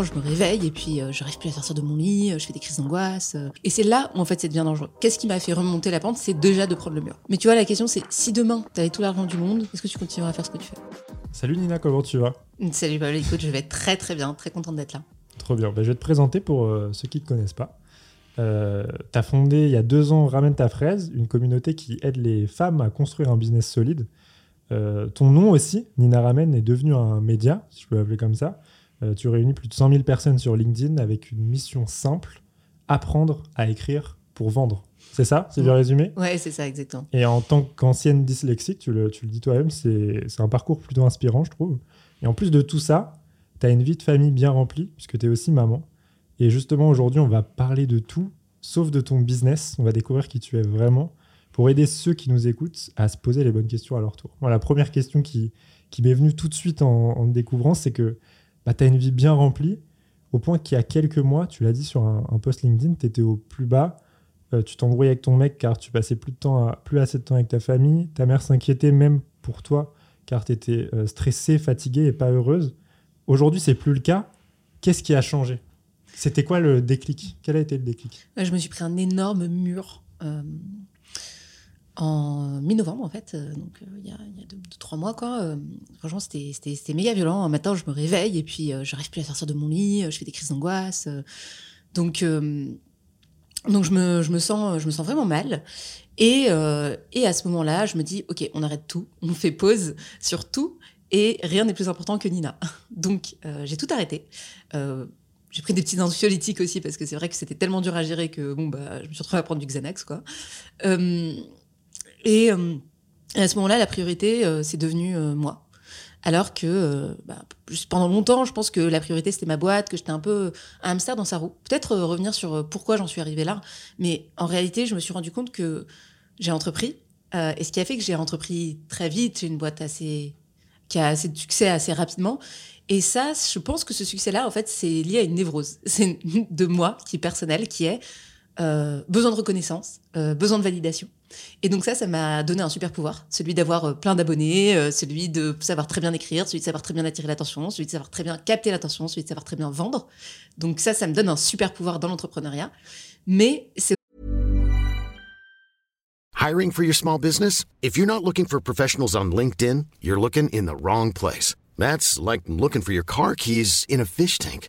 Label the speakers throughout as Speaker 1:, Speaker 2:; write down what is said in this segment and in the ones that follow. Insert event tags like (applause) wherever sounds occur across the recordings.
Speaker 1: je me réveille et puis euh, je n'arrive plus à sortir de mon lit, euh, je fais des crises d'angoisse. euh. et c'est là où en fait c'est devient dangereux. Qu'est-ce qui m'a fait remonter la pente? C'est déjà de prendre le mur. Mais tu vois, la question c'est si demain tu avais tout l'argent du monde, est-ce que tu continueras à faire ce que tu fais?
Speaker 2: Salut Nina, comment tu vas?
Speaker 1: Salut Pablo, écoute, je vais très très bien, très contente d'être là.
Speaker 2: Trop bien. Ben, je vais te présenter pour euh, ceux qui ne te connaissent pas. Euh, tu as fondé il y a deux ans Ramène ta fraise, une communauté qui aide les femmes à construire un business solide. Euh, ton nom aussi, Nina Ramen, est devenu un média, si je peux l'appeler comme ça. Euh, tu réunis plus de 100 000 personnes sur LinkedIn avec une mission simple apprendre à écrire pour vendre. C'est ça? C'est bien résumé?
Speaker 1: Ouais, c'est ça, exactement.
Speaker 2: Et en tant qu'ancienne dyslexique, tu le, tu le dis toi-même, c'est un parcours plutôt inspirant, je trouve. Et en plus de tout ça, tu as une vie de famille bien remplie, puisque tu es aussi maman. Et justement, aujourd'hui, on va parler de tout, sauf de ton business. On va découvrir qui tu es vraiment, pour aider ceux qui nous écoutent à se poser les bonnes questions à leur tour. Moi, la première question qui, qui m'est venue tout de suite en, en découvrant, c'est que bah, tu as une vie bien remplie, au point qu'il y a quelques mois, tu l'as dit sur un, post LinkedIn, tu étais au plus bas, euh, tu t'embrouillais avec ton mec car tu passais plus, de temps à- plus assez de temps avec ta famille, ta mère s'inquiétait même pour toi car tu étais stressée, fatiguée et pas heureuse. Aujourd'hui, c'est plus le cas. Qu'est-ce qui a changé? C'était quoi le déclic? Quel a été le déclic?
Speaker 1: Ouais, Je me suis pris un énorme mur euh, en mi-novembre, en fait, euh, donc euh, il y, a, deux, deux, trois mois, quoi. Euh, franchement, c'était méga violent. Un matin, je me réveille et puis euh, j'arrive plus à sortir de mon lit, je fais des crises d'angoisse. donc, donc je, me, je, me sens, je me sens vraiment mal. Et, et à ce moment-là, je me dis, OK, on arrête tout, (laughs) on fait pause sur tout. Et rien n'est plus important que Nina. (laughs) Donc, j'ai tout arrêté. J'ai pris des petits anxiolytiques aussi parce que c'est vrai que c'était tellement dur à gérer que bon bah je me suis retrouvée à prendre du Xanax quoi. Et euh, à ce moment-là, la priorité euh, c'est devenu euh, moi. Alors que bah, pendant longtemps, je pense que la priorité c'était ma boîte, que j'étais un peu un hamster dans sa roue. Peut-être revenir sur pourquoi j'en suis arrivée là, mais en réalité, je me suis rendu compte que j'ai entrepris et ce qui a fait que j'ai entrepris très vite, j'ai une boîte assez qui a assez de succès assez rapidement. Et ça, je pense que ce succès-là, en fait, c'est lié à une névrose. (laughs) C'est de moi, qui est personnelle, qui est besoin de reconnaissance, besoin de validation. Et donc ça, ça m'a donné un super pouvoir, celui d'avoir euh, plein d'abonnés, euh, celui de savoir très bien écrire, celui de savoir très bien attirer l'attention, celui de savoir très bien capter l'attention, celui de savoir très bien vendre. Donc ça, ça me donne un super pouvoir dans l'entrepreneuriat. Mais c'est
Speaker 3: Hiring for your small business? If you're not looking for professionals on LinkedIn, you're looking in the wrong place. That's like looking for your car keys in a fish tank.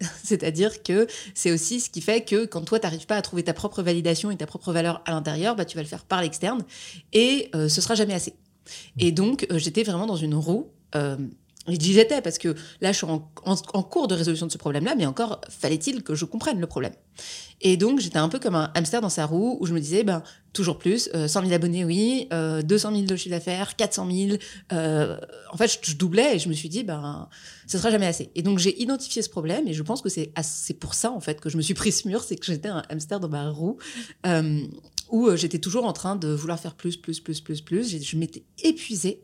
Speaker 1: (laughs) C'est-à-dire que c'est aussi ce qui fait que quand toi, tu n'arrives pas à trouver ta propre validation et ta propre valeur à l'intérieur, bah, tu vas le faire par l'externe et euh, ce sera jamais assez. Et donc, euh, j'étais vraiment dans une roue. Euh, et j'y j'étais parce que là, je suis en, cours de résolution de ce problème-là, mais encore fallait-il que je comprenne le problème. Et donc, j'étais un peu comme un hamster dans sa roue où je me disais, ben, toujours plus, euh, 100 000 abonnés, oui, euh, 200 000 de chiffre d'affaires, 400 000. euh, en fait, je, je doublais et je me suis dit, ben, ce sera jamais assez. Et donc, j'ai identifié ce problème et je pense que c'est pour ça, en fait, que je me suis pris ce mur, c'est que j'étais un hamster dans ma roue. euh, où euh, j'étais toujours en train de vouloir faire plus, plus, plus, plus, plus. J'ai- Je m'étais épuisée.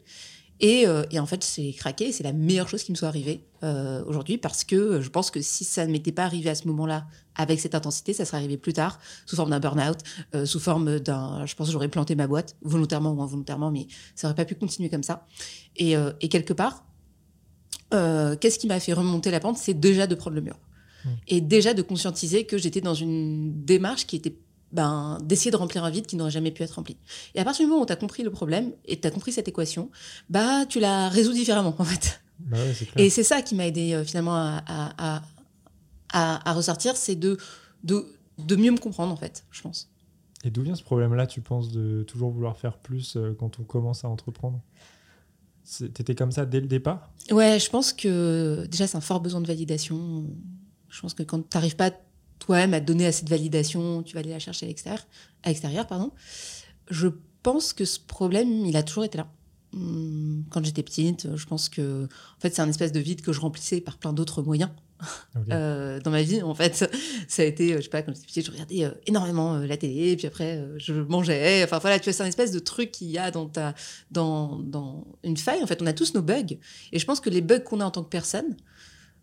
Speaker 1: Et, euh, et en fait, c'est craqué. C'est la meilleure chose qui me soit arrivée euh, aujourd'hui parce que je pense que si ça ne m'était pas arrivé à ce moment-là avec cette intensité, ça serait arrivé plus tard sous forme d'un burn-out, euh, sous forme d'un. Je pense que j'aurais planté ma boîte volontairement ou involontairement, mais ça aurait pas pu continuer comme ça. Et, et quelque part, qu'est-ce qui m'a fait remonter la pente? C'est déjà de prendre le mur. Et déjà de conscientiser que j'étais dans une démarche qui était ben, d'essayer de remplir un vide qui n'aurait jamais pu être rempli. Et à partir du moment où tu as compris le problème et tu as compris cette équation, bah, tu la résous différemment, en fait.
Speaker 2: Bah ouais.
Speaker 1: Et c'est ça qui m'a aidé euh, finalement à, à, à, à- à ressortir, c'est de, de, de mieux me comprendre, en fait, je pense.
Speaker 2: Et d'où vient ce problème-là, tu penses, de toujours vouloir faire plus euh, quand on commence à entreprendre? T'étais comme ça dès le départ?
Speaker 1: Ouais, je pense que déjà, c'est un fort besoin de validation. Je pense que quand tu n'arrives pas toi-même à te donner assez de validation, tu vas aller la chercher à l'extérieur. À l'extérieur pardon. Je pense que ce problème, il a toujours été là. Hum, Quand j'étais petite, je pense que en fait, c'est un espèce de vide que je remplissais par plein d'autres moyens. Euh, dans ma vie, en fait, (laughs) ça a été, euh, je sais pas, quand j'étais petite, je regardais euh, énormément euh, la télé, puis après, je mangeais. Enfin, voilà, tu vois, c'est un espèce de truc qu'il y a dans, ta, dans, dans une faille. En fait, on a tous nos bugs. Et je pense que les bugs qu'on a en tant que personne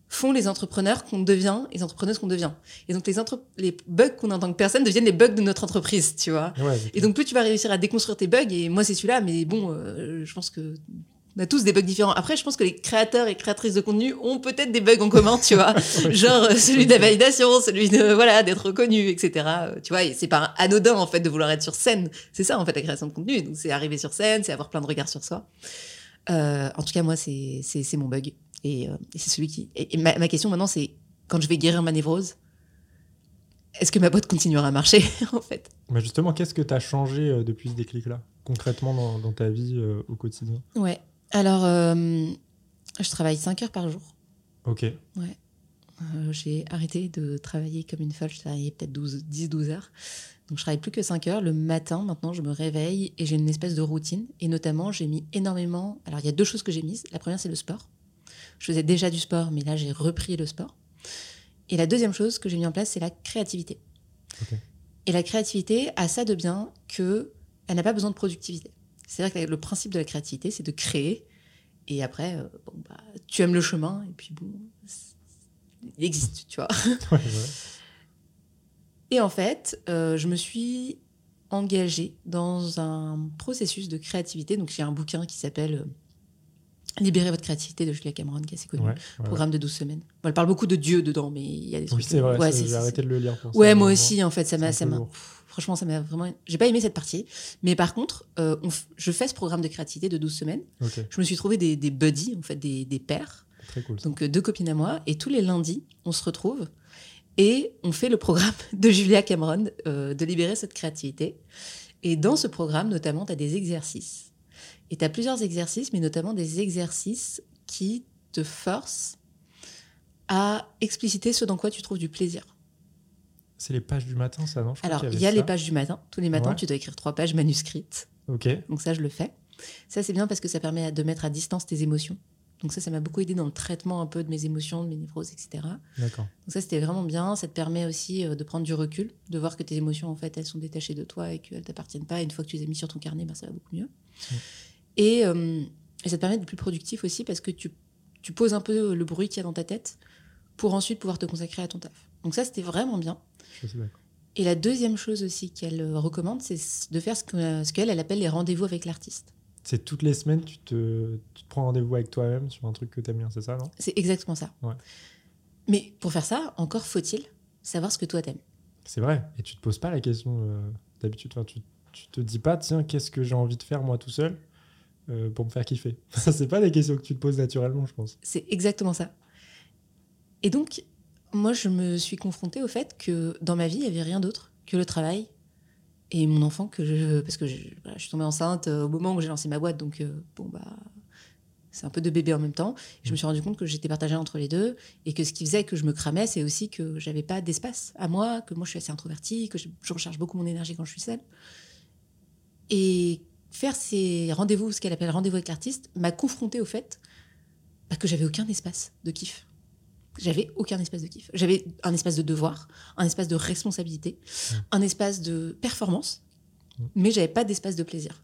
Speaker 1: font les entrepreneurs qu'on devient, les entrepreneuses qu'on devient. Et donc, les, entre- les bugs qu'on a en tant que personne deviennent les bugs de notre entreprise, tu vois.
Speaker 2: Ouais.
Speaker 1: Et donc, plus tu vas réussir à déconstruire tes bugs, et moi, c'est celui-là, mais bon, euh, je pense que. On a tous des bugs différents. Après, je pense que les créateurs et créatrices de contenu ont peut-être des bugs en commun, tu vois. (laughs) Genre euh, celui de la validation, celui de voilà d'être reconnu, etc. Euh, Tu vois, et c'est pas anodin en fait de vouloir être sur scène. C'est ça en fait la création de contenu. Donc c'est arriver sur scène, c'est avoir plein de regards sur soi. Euh, en tout cas, moi, c'est mon bug. Et, euh, et c'est celui qui. Et, et ma, ma question maintenant, c'est quand je vais guérir ma névrose, est-ce que ma boîte continuera à marcher (laughs) en fait?
Speaker 2: Mais justement, qu'est-ce que tu as changé euh, depuis ce déclic-là, concrètement dans, dans ta vie euh, au quotidien?
Speaker 1: Ouais. Alors, euh, je travaille 5 heures par jour.
Speaker 2: Ok.
Speaker 1: Euh, j'ai arrêté de travailler comme une folle. Je travaillais peut-être 12 10-12 heures. Donc, je travaille plus que 5 heures. Le matin, maintenant, je me réveille et j'ai une espèce de routine. Et notamment, j'ai mis énormément. Alors, il y a deux choses que j'ai mises. La première, c'est le sport. Je faisais déjà du sport, mais là, j'ai repris le sport. Et la deuxième chose que j'ai mis en place, c'est la créativité. Et la créativité a ça de bien que elle n'a pas besoin de productivité. C'est-à-dire que le principe de la créativité, c'est de créer. Et après, euh, bon, bah, tu aimes le chemin, et puis bon, il existe, tu vois. (laughs)
Speaker 2: Ouais, ouais.
Speaker 1: Et en fait, euh, je me suis engagée dans un processus de créativité. Donc, j'ai un bouquin qui s'appelle euh, Libérer votre créativité de Julia Cameron, qui est assez connu.
Speaker 2: Ouais, ouais.
Speaker 1: Programme de 12 semaines. Bon, elle parle beaucoup de Dieu dedans, mais il y a des trucs.
Speaker 2: Oui, c'est vrai, j'ai arrêté de le lire pour.
Speaker 1: Ouais, moi aussi, en fait, ça m'a, franchement, ça m'a vraiment, j'ai pas aimé cette partie. Mais par contre, euh, on f- je fais ce programme de créativité de 12 semaines. Je me suis trouvé des, des buddies, en fait, des, des pairs.
Speaker 2: très cool. ça.
Speaker 1: Donc, euh, deux copines à moi. Et tous les lundis, on se retrouve et on fait le programme (laughs) de Julia Cameron euh, de libérer cette créativité. Et dans ce programme, notamment, tu as des exercices. Et tu as plusieurs exercices, mais notamment des exercices qui te forcent à expliciter ce dans quoi tu trouves du plaisir.
Speaker 2: C'est les pages du matin, ça, non? Je
Speaker 1: Alors, il y a les pages du matin. Tous les matins,
Speaker 2: Ouais.
Speaker 1: tu dois écrire trois pages manuscrites.
Speaker 2: Ok,
Speaker 1: Donc ça, je le fais. Ça, c'est bien parce que ça permet de mettre à distance tes émotions. Donc ça, ça m'a beaucoup aidé dans le traitement un peu de mes émotions, de mes névroses, etc. Donc
Speaker 2: d'accord.
Speaker 1: ça, c'était vraiment bien. Ça te permet aussi euh, de prendre du recul, de voir que tes émotions, en fait, elles sont détachées de toi et qu'elles t'appartiennent pas. Et une fois que tu les as mis sur ton carnet, ben, ça va beaucoup mieux. Et, euh, et ça te permet d'être plus productif aussi parce que tu, tu poses un peu le bruit qu'il y a dans ta tête pour ensuite pouvoir te consacrer à ton taf. Donc ça, c'était vraiment bien.
Speaker 2: Je suis d'accord.
Speaker 1: Et la deuxième chose aussi qu'elle euh, recommande, c'est de faire ce que- ce qu'elle elle appelle les rendez-vous avec l'artiste.
Speaker 2: C'est toutes les semaines, tu te, tu te prends rendez-vous avec toi-même sur un truc que t'aimes bien, c'est ça, non?
Speaker 1: C'est exactement ça.
Speaker 2: Ouais.
Speaker 1: Mais pour faire ça, encore faut-il savoir ce que toi t'aimes.
Speaker 2: C'est vrai. Et tu te poses pas la question euh, d'habitude. Enfin, tu, tu te dis pas, tiens, qu'est-ce que j'ai envie de faire moi tout seul? Euh, pour me faire kiffer. (laughs) C'est pas des questions que tu te poses naturellement, je pense.
Speaker 1: C'est exactement ça. Et donc, moi, je me suis confrontée au fait que dans ma vie, il n'y avait rien d'autre que le travail et mon enfant que je... Parce que je, suis tombée enceinte euh, au moment où j'ai lancé ma boîte, donc euh, bon, bah... C'est un peu de bébé en même temps. Je me suis rendu compte que j'étais partagée entre les deux et que ce qui faisait que je me cramais, c'est aussi que j'avais pas d'espace à moi, que moi je suis assez introvertie, que je, je recharge beaucoup mon énergie quand je suis seule. Et faire ces rendez-vous, ce qu'elle appelle rendez-vous avec l'artiste, m'a confrontée au fait bah, que j'avais aucun espace de kiff. J'avais aucun espace de kiff. J'avais un espace de devoir, un espace de responsabilité, un espace de performance, mais j'avais pas d'espace de plaisir.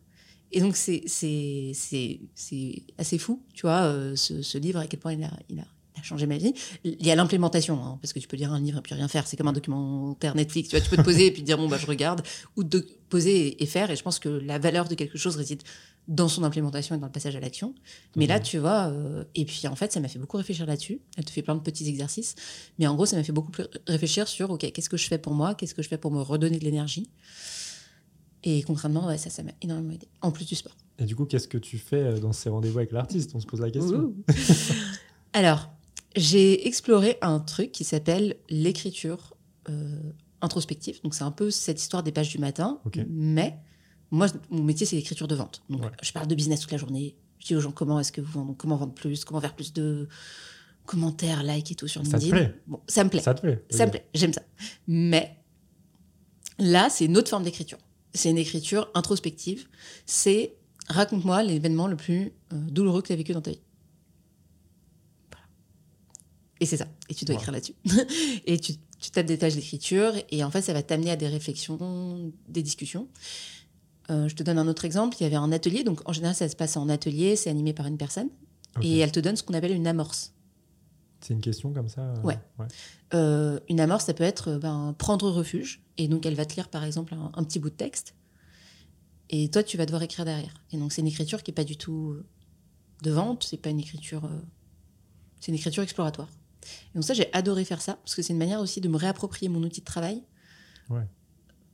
Speaker 1: Et donc, c'est c'est- c'est- c'est assez fou, tu vois, euh, ce, ce livre, à quel point il a, il a, il a changé ma vie. Il y a l'implémentation, hein, parce que tu peux lire un livre et puis rien faire. C'est comme un documentaire Netflix, tu vois, tu peux te poser et puis dire, bon, bah, je regarde, ou de poser et, faire. Et je pense que la valeur de quelque chose réside dans son implémentation et dans le passage à l'action. Mais là, tu vois, euh, et puis en fait, ça m'a fait beaucoup réfléchir là-dessus. Elle te fait plein de petits exercices. Mais en gros, ça m'a fait beaucoup plus réfléchir sur, OK, qu'est-ce que je fais pour moi? Qu'est-ce que je fais pour me redonner de l'énergie? Et concrètement, ouais, ça, ça m'a énormément aidé. En plus du sport.
Speaker 2: Et du coup, qu'est-ce que tu fais euh, dans ces rendez-vous avec l'artiste? On se pose la question. (laughs)
Speaker 1: Alors, j'ai exploré un truc qui s'appelle l'écriture euh, introspective. Donc, c'est un peu cette histoire des pages du matin.
Speaker 2: Ok.
Speaker 1: Mais moi, mon métier, c'est l'écriture de vente. Donc,
Speaker 2: Ouais.
Speaker 1: je parle de business toute la journée. Je dis aux gens comment est-ce que vous vendez, comment vendre plus, comment faire plus de commentaires, likes et tout sur
Speaker 2: Ça te
Speaker 1: LinkedIn.
Speaker 2: plaît
Speaker 1: Bon, ça me plaît.
Speaker 2: Ça te plaît
Speaker 1: Ça me plaît, j'aime ça. Mais là, c'est une autre forme d'écriture. C'est une écriture introspective. C'est raconte-moi l'événement le plus euh, douloureux que tu as vécu dans ta vie. Et c'est ça. Et tu dois écrire là-dessus. (laughs) et tu, tu tapes des tâches d'écriture. Et en fait, ça va t'amener à des réflexions, des discussions. Euh, je te donne un autre exemple. Il y avait un atelier. Donc, en général, ça se passe en atelier. C'est animé par une personne. Et elle te donne ce qu'on appelle une amorce.
Speaker 2: C'est une question comme ça euh,
Speaker 1: Ouais. Euh, une amorce, ça peut être ben, prendre refuge. Et donc, elle va te lire, par exemple, un, un petit bout de texte. Et toi, tu vas devoir écrire derrière. Et donc, c'est une écriture qui n'est pas du tout de vente. C'est pas une écriture. c'est une écriture exploratoire. Et donc, ça, j'ai adoré faire ça. Parce que c'est une manière aussi de me réapproprier mon outil de travail.
Speaker 2: Ouais.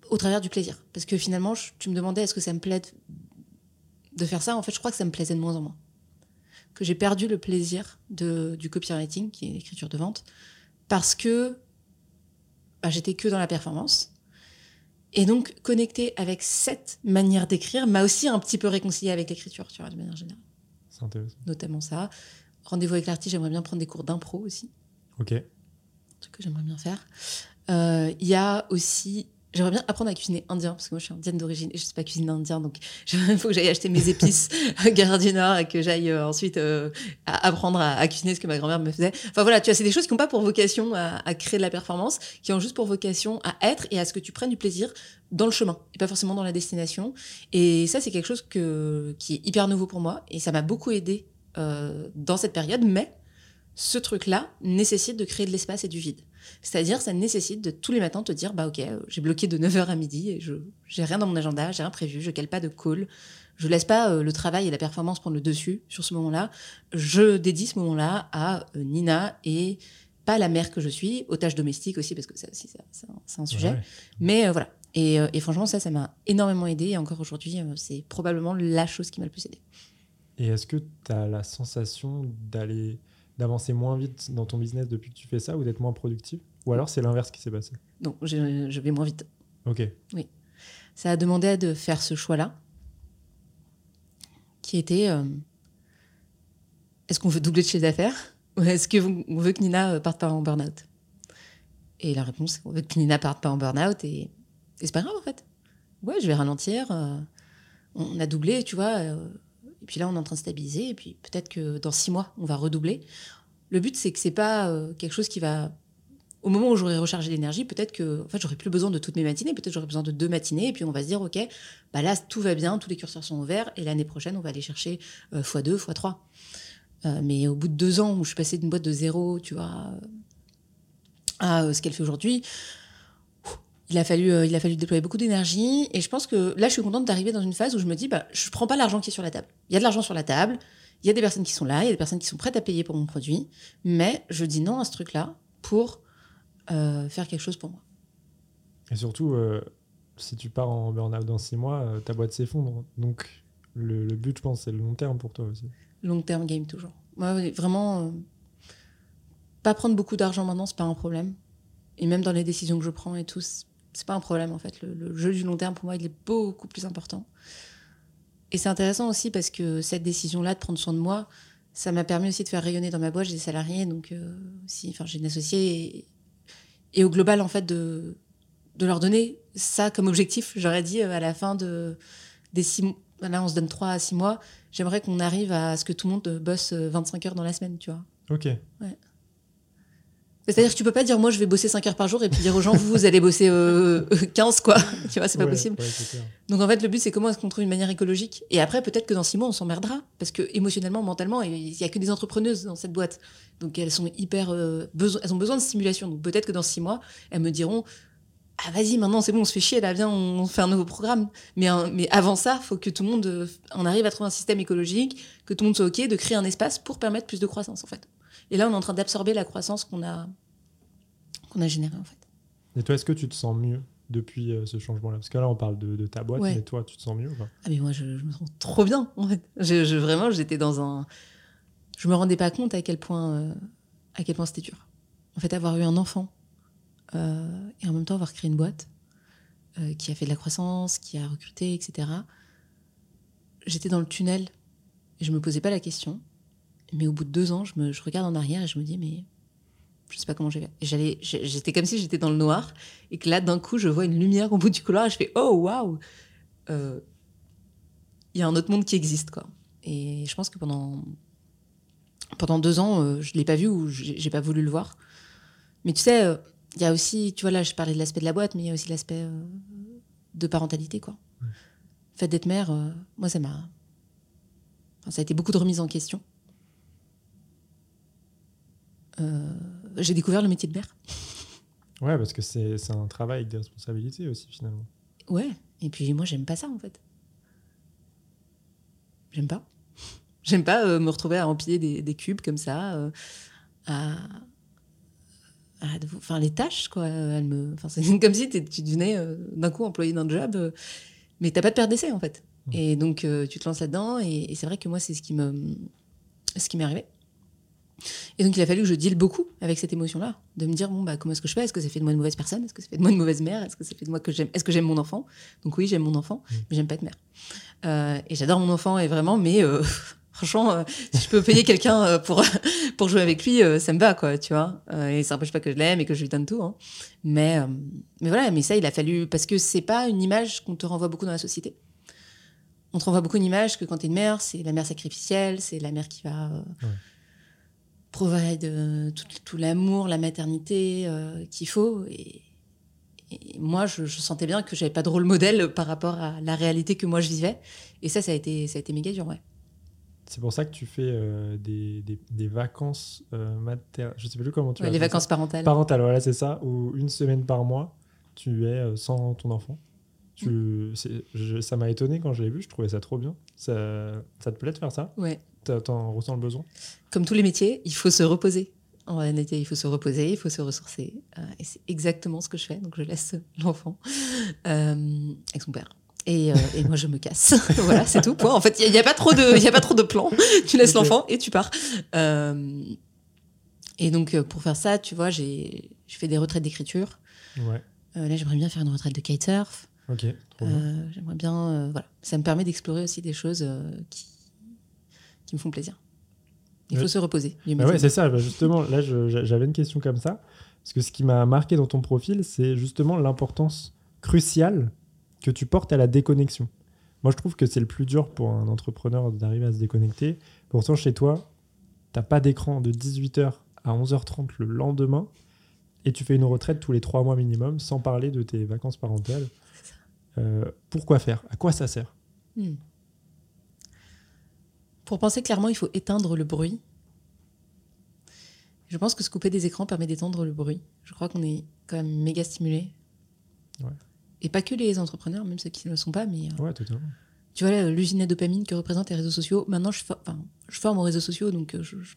Speaker 1: Au travers du plaisir. Parce que finalement, je- tu me demandais est-ce que ça me plaît de, de faire ça? En fait, je crois que ça me plaisait de moins en moins. Que j'ai perdu le plaisir de, du copywriting, qui est l'écriture de vente parce que bah, j'étais que dans la performance. Et donc, connecter avec cette manière d'écrire m'a aussi un petit peu réconcilié avec l'écriture, tu vois, de manière générale.
Speaker 2: C'est intéressant.
Speaker 1: Notamment ça. Rendez-vous avec l'artiste, j'aimerais bien prendre des cours d'impro aussi,
Speaker 2: Ok.
Speaker 1: un truc que j'aimerais bien faire. Euh, Il y a aussi. J'aimerais bien apprendre à cuisiner indien, parce que moi je suis indienne d'origine et je ne sais pas cuisiner indien, donc (laughs) il faut que j'aille acheter mes épices (laughs) à Gare du Nord et que j'aille euh, ensuite euh, apprendre à, cuisiner ce que ma grand-mère me faisait. Enfin voilà, tu vois, c'est des choses qui n'ont pas pour vocation à, créer de la performance, qui ont juste pour vocation à être et à ce que tu prennes du plaisir dans le chemin et pas forcément dans la destination. Et ça, c'est quelque chose qui est hyper nouveau pour moi et ça m'a beaucoup aidé euh, dans cette période, mais ce truc-là nécessite de créer de l'espace et du vide. C'est-à-dire, ça nécessite de tous les matins te dire, bah ok, euh, j'ai bloqué de 9h à midi et je j'ai rien dans mon agenda, j'ai rien prévu, je cale pas de call, je laisse pas euh, le travail et la performance prendre le dessus sur ce moment-là. Je dédie ce moment-là à euh, Nina et pas la mère que je suis, aux tâches domestiques aussi, parce que ça aussi, c'est un sujet.
Speaker 2: Ouais.
Speaker 1: Mais euh, voilà. Et, et franchement, ça, ça m'a énormément aidé. Et encore aujourd'hui, c'est probablement la chose qui m'a le plus aidé.
Speaker 2: Et est-ce que tu as la sensation d'aller d'avancer moins vite dans ton business depuis que tu fais ça ou d'être moins productif Ou alors c'est l'inverse qui s'est passé
Speaker 1: Donc, je, je vais moins vite.
Speaker 2: Ok.
Speaker 1: Ça a demandé de faire ce choix-là, qui était euh, est-ce qu'on veut doubler de chiffre d'affaires (laughs) ou est-ce qu'on veut que Nina euh, parte pas en burn-out? Et la réponse, c'est qu'on veut que Nina parte pas en burn-out et, et c'est pas grave en fait. Ouais, je vais ralentir. euh, on a doublé, tu vois. euh, et puis là, on est en train de stabiliser. Et puis peut-être que dans six mois, on va redoubler. Le but, c'est que c'est pas euh, quelque chose qui va au moment où j'aurai rechargé l'énergie, peut-être que en fait, j'aurai plus besoin de toutes mes matinées, peut-être j'aurai besoin de deux matinées, et puis on va se dire, OK, bah là, tout va bien, tous les curseurs sont ouverts, et l'année prochaine, on va aller chercher euh, x2, x3. Euh, mais au bout de deux ans où je suis passée d'une boîte de zéro, tu vois, à ce qu'elle fait aujourd'hui, il a, fallu, euh, il a fallu déployer beaucoup d'énergie, et je pense que là, je suis contente d'arriver dans une phase où je me dis, bah, je prends pas l'argent qui est sur la table. Il y a de l'argent sur la table, il y a des personnes qui sont là, il y a des personnes qui sont prêtes à payer pour mon produit, mais je dis non à ce truc-là pour euh, faire quelque chose pour moi.
Speaker 2: Et surtout, euh, si tu pars en burn-out dans six mois, ta boîte s'effondre. Donc le, le but, je pense, c'est le long terme pour toi aussi.
Speaker 1: Long term game toujours. Moi, ouais, vraiment, pas prendre beaucoup d'argent maintenant, c'est pas un problème. Et même dans les décisions que je prends et tout, c'est pas un problème en fait. Le, le jeu du long terme pour moi, il est beaucoup plus important. Et c'est intéressant aussi parce que cette décision-là de prendre soin de moi, ça m'a permis aussi de faire rayonner dans ma boîte. J'ai des salariés, donc euh, aussi, enfin j'ai une associée et, et au global en fait de de leur donner ça comme objectif. J'aurais dit euh, à la fin de des six mois. Là, on se donne trois à six mois. J'aimerais qu'on arrive à ce que tout le monde bosse euh, 25 heures dans la semaine, tu vois.
Speaker 2: Ok.
Speaker 1: C'est-à-dire que tu peux pas dire moi je vais bosser 5 heures par jour et puis dire aux gens vous, vous allez bosser euh, (laughs) 15 quoi. (laughs) tu vois, c'est pas
Speaker 2: Ouais,
Speaker 1: possible.
Speaker 2: ouais.
Speaker 1: Donc en fait le but c'est comment est-ce qu'on trouve une manière écologique? Et après peut-être que dans 6 mois on s'emmerdera parce que émotionnellement, mentalement, il y a que des entrepreneuses dans cette boîte. Donc elles sont hyper euh, elles ont besoin de stimulation. Donc peut-être que dans 6 mois, elles me diront ah vas-y maintenant c'est bon on se fait chier là viens on fait un nouveau programme mais un- mais avant ça faut que tout le monde euh, on arrive à trouver un système écologique que tout le monde soit ok de créer un espace pour permettre plus de croissance en fait et là on est en train d'absorber la croissance qu'on a qu'on a générée en fait.
Speaker 2: Et toi, est-ce que tu te sens mieux depuis euh, ce changement-là? Parce que là, on parle de, de ta boîte,
Speaker 1: Ouais.
Speaker 2: mais toi, tu te sens mieux ou pas?
Speaker 1: Ah mais moi je, je me sens trop bien en fait. Je, je- vraiment j'étais dans un je me rendais pas compte à quel point euh, à quel point c'était dur. En fait avoir eu un enfant euh, et en même temps avoir créé une boîte qui a fait de la croissance qui a recruté etc j'étais dans le tunnel et je me posais pas la question mais au bout de deux ans je me je regarde en arrière et je me dis mais je sais pas comment j'ai j'allais j'étais comme si j'étais dans le noir et que là d'un coup je vois une lumière au bout du couloir et je fais oh waouh Euh, il y a un autre monde qui existe quoi et je pense que pendant pendant deux ans, euh, je l'ai pas vu ou j'ai pas voulu le voir. Mais tu sais, euh, il y a aussi, tu vois, là, je parlais de l'aspect de la boîte, mais il y a aussi l'aspect euh, de parentalité, quoi. Le fait d'être mère, moi, ça m'a. enfin, ça a été beaucoup de remise en question. Euh, j'ai découvert le métier de mère.
Speaker 2: Ouais, parce que c'est un travail avec des responsabilités aussi, finalement.
Speaker 1: Ouais. Et puis moi, j'aime pas ça, en fait. J'aime pas. (laughs) J'aime pas euh, me retrouver à empiler des, des cubes comme ça, euh, à. Enfin, les tâches, quoi. Elles me... enfin, c'est (laughs) comme si tu devenais euh, d'un coup employé d'un job, euh, mais t'as pas de perte d'essai, en fait.
Speaker 2: Mhm.
Speaker 1: Et donc, euh, tu te lances là-dedans, et, et c'est vrai que moi, c'est ce qui me. ce qui m'est arrivé. Et donc, il a fallu que je deal beaucoup avec cette émotion-là, de me dire bon bah comment est-ce que je fais? Est-ce que ça fait de moi une mauvaise personne? Est-ce que ça fait de moi une mauvaise mère? Est-ce que ça fait de moi que j'aime Est-ce que j'aime mon enfant? Donc oui, j'aime mon enfant, mais j'aime pas être mère. Euh, et j'adore mon enfant et vraiment, mais euh, (laughs) franchement, euh, si je peux payer quelqu'un pour (laughs) pour jouer avec lui, ça me va quoi, tu vois. Et ça n'empêche pas que je l'aime et que je lui donne tout. hein. Mais mais voilà, mais ça, il a fallu parce que c'est pas une image qu'on te renvoie beaucoup dans la société. On te renvoie beaucoup une image que quand t'es une mère, c'est la mère sacrificielle, c'est la mère qui va euh,
Speaker 2: Ouais.
Speaker 1: Provide tout, tout l'amour, la maternité euh, qu'il faut. Et, et moi, je, je sentais bien que j'avais pas de rôle modèle par rapport à la réalité que moi je vivais. Et ça, ça a été, ça a été méga dur, ouais.
Speaker 2: C'est pour ça que tu fais euh, des, des, des vacances euh, mater... Je sais plus comment tu
Speaker 1: Ouais, les vacances
Speaker 2: ça.
Speaker 1: parentales.
Speaker 2: parentales. Voilà, c'est ça. Ou une semaine par mois, tu es euh, sans ton enfant. Tu,
Speaker 1: Mm.
Speaker 2: je- ça m'a étonné quand je l'ai vu. Je trouvais ça trop bien. Ça, ça te plaît de faire ça?
Speaker 1: Ouais.
Speaker 2: T'en ressens le besoin?
Speaker 1: Comme tous les métiers, il faut se reposer. En réalité, il faut se reposer, il faut se ressourcer. Euh, et c'est exactement ce que je fais. Donc, je laisse (laughs) l'enfant euh, avec son père. Et, euh, et moi, je me casse. (laughs) voilà, c'est tout. Point. En fait, il n'y a, pas trop de, y a pas trop de plan. (laughs) Tu laisses l'enfant et tu pars. Et donc, pour faire ça, tu vois, j'ai je fais des retraites d'écriture.
Speaker 2: Ouais.
Speaker 1: Là, j'aimerais bien faire une retraite de kitesurf.
Speaker 2: Ok.
Speaker 1: J'aimerais bien. voilà. Ça me permet d'explorer aussi des choses qui, qui me font plaisir. Il faut se reposer.
Speaker 2: Bah ouais, c'est ça. Bah justement, là, j'avais une question comme ça. Parce que ce qui m'a marqué dans ton profil, c'est justement l'importance cruciale que tu portes à la déconnexion. Moi, je trouve que c'est le plus dur pour un entrepreneur d'arriver à se déconnecter. Pourtant, chez toi, t'as pas d'écran de 18h à 11h30 le lendemain et tu fais une retraite tous les trois mois minimum, sans parler de tes vacances parentales. Euh, pourquoi faire? À quoi ça sert?
Speaker 1: Hmm. Pour penser clairement, il faut éteindre le bruit. Je pense que se couper des écrans permet d'éteindre le bruit. Je crois qu'on est quand même méga stimulé.
Speaker 2: Ouais.
Speaker 1: Et pas que les entrepreneurs, même ceux qui ne le sont pas, mais euh,
Speaker 2: Ouais, totalement.
Speaker 1: tu vois, l'usine à dopamine que représentent les réseaux sociaux. Maintenant, je, for- enfin, je forme aux réseaux sociaux, donc euh, je, je-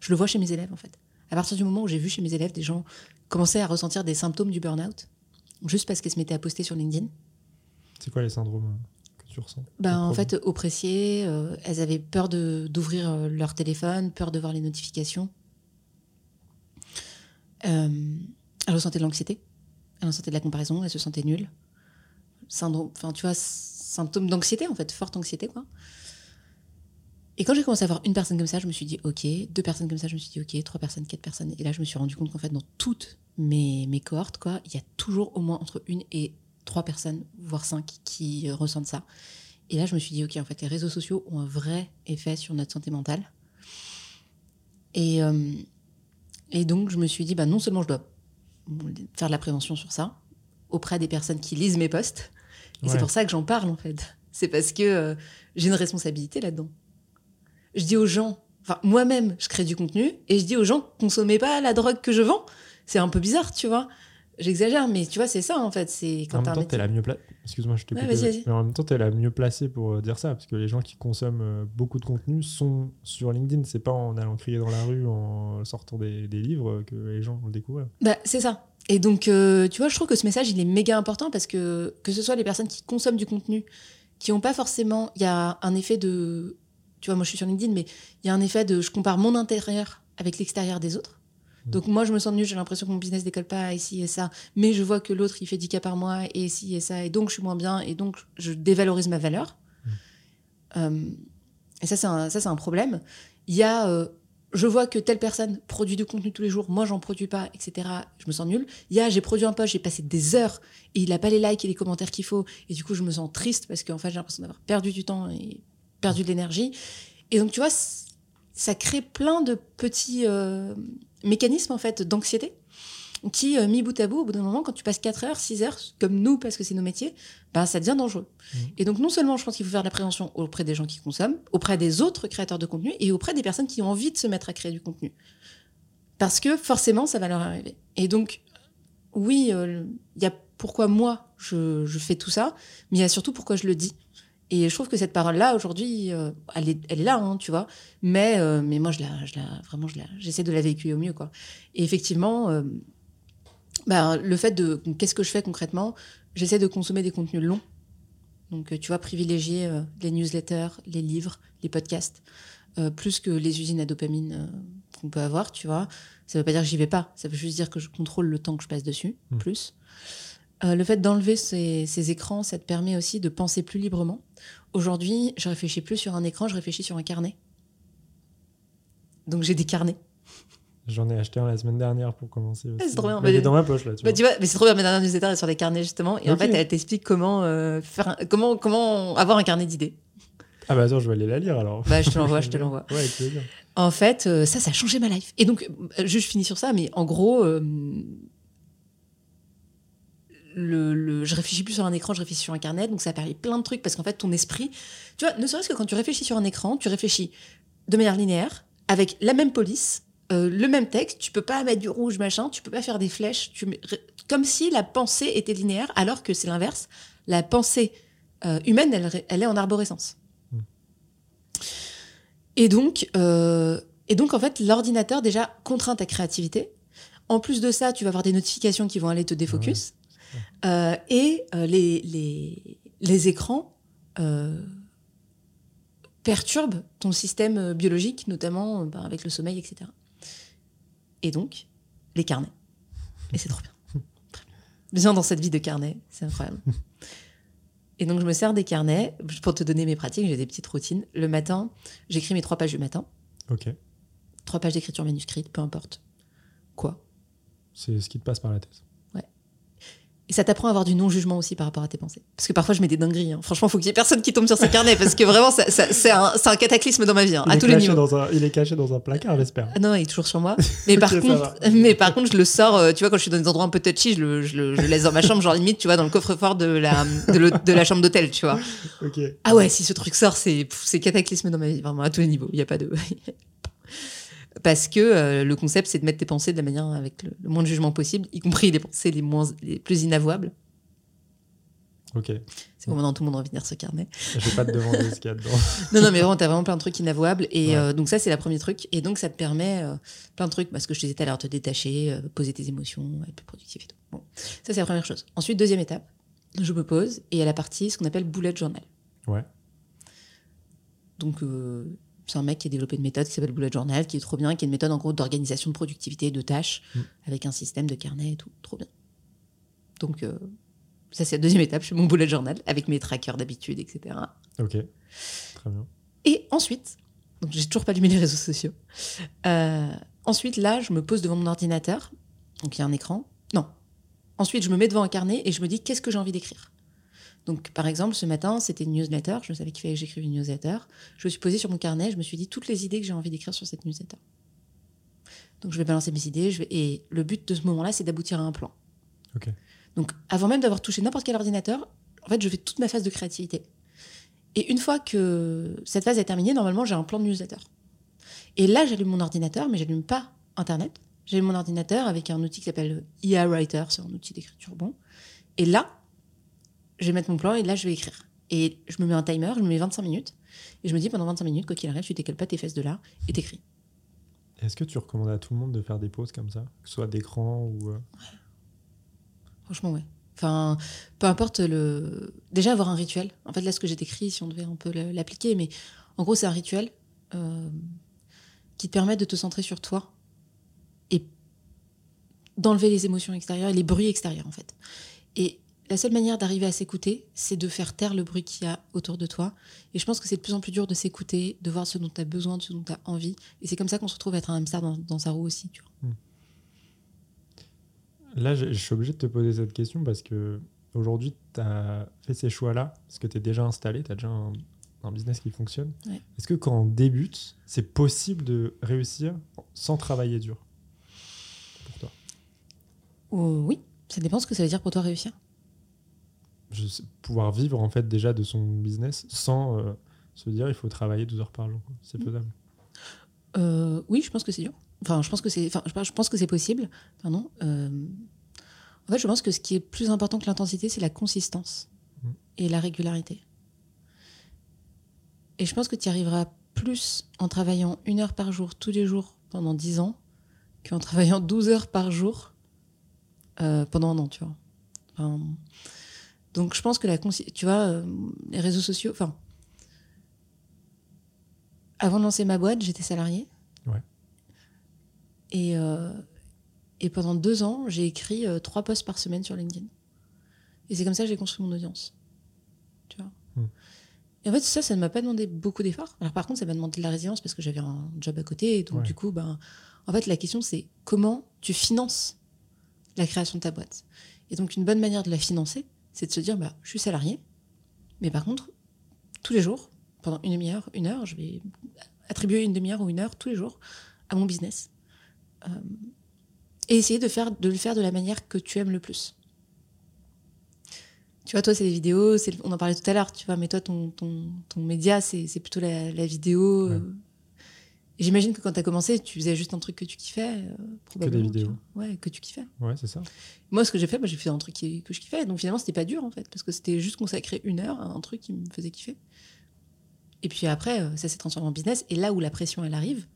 Speaker 1: je le vois chez mes élèves, en fait. À partir du moment où j'ai vu chez mes élèves des gens commencer à ressentir des symptômes du burn-out, juste parce qu'ils se mettaient à poster sur LinkedIn,
Speaker 2: C'est quoi les syndromes euh, tu ressens
Speaker 1: Ben, en fait, oppressées, euh, elles avaient peur d'ouvrir euh, leur téléphone, peur de voir les notifications. Euh, elles ressentaient de l'anxiété, elles ressentaient de la comparaison, elles se sentaient nulles. Syndrome, enfin, tu vois, symptômes d'anxiété, en fait, forte anxiété, quoi. Et quand j'ai commencé à voir une personne comme ça, je me suis dit, OK, deux personnes comme ça, je me suis dit, OK, trois personnes, quatre personnes. Et là, je me suis rendu compte qu'en fait, dans toutes mes, mes cohortes, quoi, il y a toujours au moins entre une et trois personnes, voire cinq, qui euh, ressentent ça. Et là, je me suis dit, OK, en fait, les réseaux sociaux ont un vrai effet sur notre santé mentale. Et, euh, et donc, je me suis dit, bah, non seulement je dois faire de la prévention sur ça, auprès des personnes qui lisent mes posts, et
Speaker 2: Ouais.
Speaker 1: c'est pour ça que j'en parle, en fait. C'est parce que euh, j'ai une responsabilité là-dedans. Je dis aux gens, enfin, moi-même, je crée du contenu, et je dis aux gens, consommez pas la drogue que je vends. C'est un peu bizarre, tu vois. J'exagère, mais tu vois, c'est ça, en fait. C'est quand
Speaker 2: en même temps, t'es la mieux placée. Excuse-moi, je te
Speaker 1: Ouais, vas-y.
Speaker 2: Mais en même temps, t'es la mieux placée pour euh, dire ça, parce que les gens qui consomment euh, beaucoup de contenu sont sur LinkedIn. C'est pas en allant crier dans la rue, en sortant des, des livres euh, que les gens vont le découvrir.
Speaker 1: Bah, c'est ça. Et donc, euh, tu vois, je trouve que ce message, il est méga important parce que que ce soit les personnes qui consomment du contenu, qui n'ont pas forcément... Il y a un effet de... Tu vois, moi, je suis sur LinkedIn, mais il y a un effet de... Je compare mon intérieur avec l'extérieur des autres. Donc, moi, je me sens nulle, j'ai l'impression que mon business décolle pas, ici et ça. Mais je vois que l'autre, il fait 10 cas par mois, et ici et ça. Et donc, je suis moins bien, et donc, je dévalorise ma valeur. Euh, et ça, c'est un, ça, un problème. Il y a... euh, je vois que telle personne produit du contenu tous les jours, moi j'en produis pas, etc. Je me sens nulle. Il y a, j'ai produit un post, j'ai passé des heures et il n'a pas les likes et les commentaires qu'il faut. Et du coup, je me sens triste parce qu'en fait, j'ai l'impression d'avoir perdu du temps et perdu de l'énergie. Et donc, tu vois, ça crée plein de petits euh, mécanismes en fait d'anxiété qui, euh, mis bout à bout, au bout d'un moment, quand tu passes 4 heures, 6 heures, comme nous, parce que c'est nos métiers, bah, ça devient dangereux.
Speaker 2: Mhm.
Speaker 1: Et donc, non seulement je pense qu'il faut faire de la prévention auprès des gens qui consomment, auprès des autres créateurs de contenu et auprès des personnes qui ont envie de se mettre à créer du contenu. Parce que forcément, ça va leur arriver. Et donc, oui, euh, il y a pourquoi moi, je, je fais tout ça, mais il y a surtout pourquoi je le dis. Et je trouve que cette parole-là, aujourd'hui, euh, elle, est, elle est là, hein, tu vois. Mais, euh, mais moi, je la, je la, vraiment, je j'essaie de la véhiculer au mieux, quoi. Et effectivement, euh, bah, le fait de. Qu'est-ce que je fais concrètement? J'essaie de consommer des contenus longs. Donc, tu vois, privilégier les newsletters, les livres, les podcasts, plus que les usines à dopamine qu'on peut avoir, tu vois. Ça veut pas dire que j'y vais pas. Ça veut juste dire que je contrôle le temps que je passe dessus,
Speaker 2: Mm.
Speaker 1: plus. Euh, le fait d'enlever ces, ces écrans, ça te permet aussi de penser plus librement. Aujourd'hui, je réfléchis plus sur un écran, je réfléchis sur un carnet. Donc j'ai des carnets.
Speaker 2: J'en ai acheté un la semaine dernière pour commencer aussi.
Speaker 1: c'est trop bien.
Speaker 2: Mais il est
Speaker 1: Bah,
Speaker 2: dans ma poche là. Tu
Speaker 1: Bah,
Speaker 2: vois.
Speaker 1: tu vois, mais c'est trop bien, mes dernières newsletters elles sont sur les carnets justement. Et en fait, elle t'explique comment, euh, faire un- comment, comment avoir un carnet d'idées.
Speaker 2: Ah bah attends, je vais aller la lire alors.
Speaker 1: Bah, je te l'envoie, je te (laughs) l'envoie.
Speaker 2: Ouais.
Speaker 1: En fait, euh, ça, ça a changé ma life. Et donc, juste je finis sur ça, mais en gros, le, le- je réfléchis plus sur un écran, je réfléchis sur un carnet, donc ça a permis plein de trucs parce qu'en fait, ton esprit, tu vois, ne serait-ce que quand tu réfléchis sur un écran, tu réfléchis de manière linéaire, avec la même police, euh, le même texte, tu peux pas mettre du rouge, machin, tu peux pas faire des flèches, tu comme si la pensée était linéaire, alors que c'est l'inverse. La pensée euh, humaine, elle, elle est en arborescence.
Speaker 2: Mm.
Speaker 1: Et donc, euh, et donc, en fait, l'ordinateur déjà contraint ta créativité. En plus de ça, tu vas avoir des notifications qui vont aller te défocus. Euh, et euh, les, les, les écrans euh, perturbent ton système biologique, notamment ben, avec le sommeil, etc. Et donc, les carnets. Et c'est trop bien. Bien dans cette vie de carnet, c'est incroyable. Et donc, je me sers des carnets pour te donner mes pratiques. J'ai des petites routines. Le matin, j'écris mes trois pages du matin.
Speaker 2: Ok.
Speaker 1: Trois pages d'écriture manuscrite, peu importe. Quoi
Speaker 2: C'est ce qui te passe par la tête.
Speaker 1: Et ça t'apprend à avoir du non-jugement aussi par rapport à tes pensées. Parce que parfois, je mets des dingueries. hein. Franchement, faut qu'il y ait personne qui tombe sur ces (laughs) carnets. Parce que vraiment, ça- ça- c'est un, cataclysme dans ma vie, hein,
Speaker 2: Il
Speaker 1: à
Speaker 2: est
Speaker 1: tous les
Speaker 2: caché
Speaker 1: niveaux.
Speaker 2: dans un- il est caché dans un placard, j'espère.
Speaker 1: Ah non, il est toujours sur moi. Mais (laughs) par, contre, (laughs) mais par contre, je le sors, euh, tu vois, quand je suis dans des endroits un peu touchy, je le, je le- je le laisse dans ma chambre, genre limite, tu vois, dans le coffre-fort de la, de, le- de la chambre d'hôtel, tu vois. Ah ouais, si ce truc sort, c'est c'est cataclysme dans ma vie, vraiment, à tous les niveaux. Il n'y a pas de. Parce que euh, le concept, c'est de mettre tes pensées de la manière avec le, le moins de jugement possible, y compris les pensées les, moins, les plus inavouables.
Speaker 2: Ok.
Speaker 1: C'est bon, maintenant tout le monde a envie de lire ce carnet.
Speaker 2: Je vais pas te demander ce qu'il y a dedans. (laughs)
Speaker 1: Non, non, mais vraiment, t'as vraiment plein de trucs inavouables. Et
Speaker 2: Ouais.
Speaker 1: euh, donc, ça, c'est le premier truc. Et donc, ça te permet euh, plein de trucs. Parce que je te disais tout à l'heure, te détacher, poser tes émotions, être plus productif et tout. Bon, ça, c'est la première chose. Ensuite, deuxième étape, je me pose et il y a la partie, ce qu'on appelle bullet journal.
Speaker 2: Ouais.
Speaker 1: Donc, c'est un mec qui a développé une méthode qui s'appelle bullet journal, qui est trop bien, qui est une méthode en gros d'organisation de productivité, de tâches,
Speaker 2: Mm.
Speaker 1: avec un système de carnet et tout. Trop bien. Donc, euh, ça, c'est la deuxième étape. Je fais mon bullet journal avec mes trackers d'habitude, etc.
Speaker 2: Ok. Très bien.
Speaker 1: Et ensuite, donc j'ai toujours pas allumé les réseaux sociaux. Euh, ensuite, là, je me pose devant mon ordinateur. Donc il y a un écran. Non. Ensuite, je me mets devant un carnet et je me dis qu'est-ce que j'ai envie d'écrire? Donc, par exemple, ce matin, c'était une newsletter. Je savais qu'il fallait que j'écrive une newsletter. Je me suis posée sur mon carnet. Je me suis dit toutes les idées que j'ai envie d'écrire sur cette newsletter. Donc, je vais balancer mes idées. Je vais... Et le but de ce moment-là, c'est d'aboutir à un plan.
Speaker 2: Ok.
Speaker 1: Donc, avant même d'avoir touché n'importe quel ordinateur, en fait, je fais toute ma phase de créativité. Et une fois que cette phase est terminée, normalement, j'ai un plan de newsletter. Et là, j'allume mon ordinateur, mais j'allume pas Internet. J'allume mon ordinateur avec un outil qui s'appelle IA Writer, c'est un outil d'écriture bon. Et là, je vais mettre mon plan et là, je vais écrire. Et je me mets un timer, je me mets 25 minutes. Et je me dis, pendant 25 minutes, quoi qu'il arrive, tu décales pas tes fesses de là et t'écris.
Speaker 2: Est-ce que tu recommandes à tout le monde de faire des pauses comme ça Que ce soit d'écran ou. euh,
Speaker 1: Franchement, ouais. Enfin, peu importe le. Déjà, avoir un rituel. En fait, là, ce que j'ai écrit, si on devait un peu l'appliquer, mais en gros, c'est un rituel euh, qui te permet de te centrer sur toi et d'enlever les émotions extérieures et les bruits extérieurs, en fait. Et la seule manière d'arriver à s'écouter, c'est de faire taire le bruit qu'il y a autour de toi. Et je pense que c'est de plus en plus dur de s'écouter, de voir ce dont tu as besoin, de ce dont tu as envie. Et c'est comme ça qu'on se retrouve à être un hamster dans, dans sa roue aussi, tu vois.
Speaker 2: Là, je, je suis obligé de te poser cette question parce que aujourd'hui, tu as fait ces choix-là, parce que tu es déjà installé, tu as déjà un, un business qui fonctionne.
Speaker 1: Ouais.
Speaker 2: Est-ce que quand on débute, c'est possible de réussir sans travailler dur? Pour toi?
Speaker 1: Ou- oui, ça dépend ce que ça veut dire pour toi réussir.
Speaker 2: Je sais- Pouvoir vivre en fait déjà de son business sans euh, se dire il faut travailler 12 heures par jour. C'est faisable.
Speaker 1: Euh, oui, je pense que c'est dur. Enfin, je pense que c'est, enfin, je pense- que c'est possible. Pardon. Euh, en fait, je pense que ce qui est plus important que l'intensité, c'est la consistance
Speaker 2: Mm.
Speaker 1: et la régularité. Et je pense que tu y arriveras plus en travaillant une heure par jour, tous les jours, pendant 10 ans, qu'en travaillant 12 heures par jour euh, pendant un an, tu vois. Enfin, donc, je pense que la tu vois, euh, les réseaux sociaux, enfin, avant de lancer ma boîte, j'étais salariée.
Speaker 2: Ouais.
Speaker 1: Et, euh, et pendant deux ans, j'ai écrit euh, trois posts par semaine sur LinkedIn. Et c'est comme ça que j'ai construit mon audience. Tu vois
Speaker 2: Hmm.
Speaker 1: Et en fait, ça, ça ne m'a pas demandé beaucoup d'efforts. Alors par contre, ça m'a demandé de la résilience parce que j'avais un job à côté. Et donc,
Speaker 2: Ouais.
Speaker 1: du coup, ben, en fait, la question, c'est comment tu finances la création de ta boîte? Et donc, une bonne manière de la financer, c'est de se dire, bah, je suis salarié, mais par contre, tous les jours, pendant une demi-heure, une heure, je vais attribuer une demi-heure ou une heure tous les jours à mon business. Euh, et essayer de, faire, de le faire de la manière que tu aimes le plus. Tu vois, toi, c'est les vidéos, on en parlait tout à l'heure, tu vois, mais toi, ton, ton, ton média, c'est c'est plutôt la, la vidéo.
Speaker 2: Ouais.
Speaker 1: euh. J'imagine que quand tu as commencé, tu faisais juste un truc que tu kiffais. euh, probablement, tu
Speaker 2: vidéos.
Speaker 1: vois. Ouais, que tu kiffais.
Speaker 2: Ouais, c'est ça.
Speaker 1: Moi, ce que j'ai fait, bah, j'ai fait un truc qui- que je kiffais. Donc finalement, c'était pas dur en fait, parce que c'était juste consacrer une heure à un truc qui me faisait kiffer. Et puis après, euh, ça s'est transformé en business. Et là où la pression, elle arrive,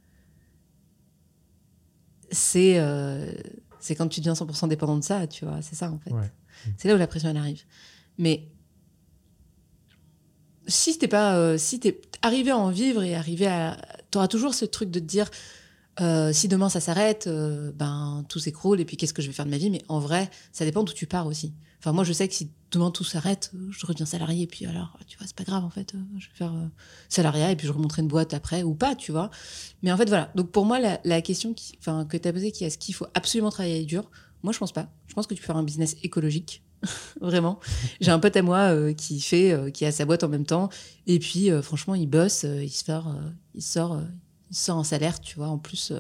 Speaker 1: c'est euh, c'est quand tu deviens 100% dépendant de ça, tu vois. C'est ça en fait.
Speaker 2: Ouais.
Speaker 1: C'est là où la pression, elle arrive. Mais si t'es pas, euh, si t'es arrivé à en vivre et arrivé à, toujours ce truc de te dire, euh, si demain ça s'arrête, euh, ben tout s'écroule et puis qu'est-ce que je vais faire de ma vie? Mais en vrai, ça dépend d'où tu pars aussi. Enfin, moi, je sais que si demain tout s'arrête, je reviens salarié et puis alors, tu vois, c'est pas grave en fait. euh, je vais faire salariat et puis je remonterai une boîte après ou pas, tu vois. Mais en fait, voilà. Donc pour moi, la, la question qui, enfin, que tu as posée, qui est est-ce qu'il faut absolument travailler dur? Moi, je pense pas. Je pense que tu peux faire un business écologique. (laughs) Vraiment. J'ai un pote à moi euh, qui fait, euh, qui a sa boîte en même temps. Et puis, euh, franchement, il bosse, il sort, il sort, il sort un salaire, tu vois, en plus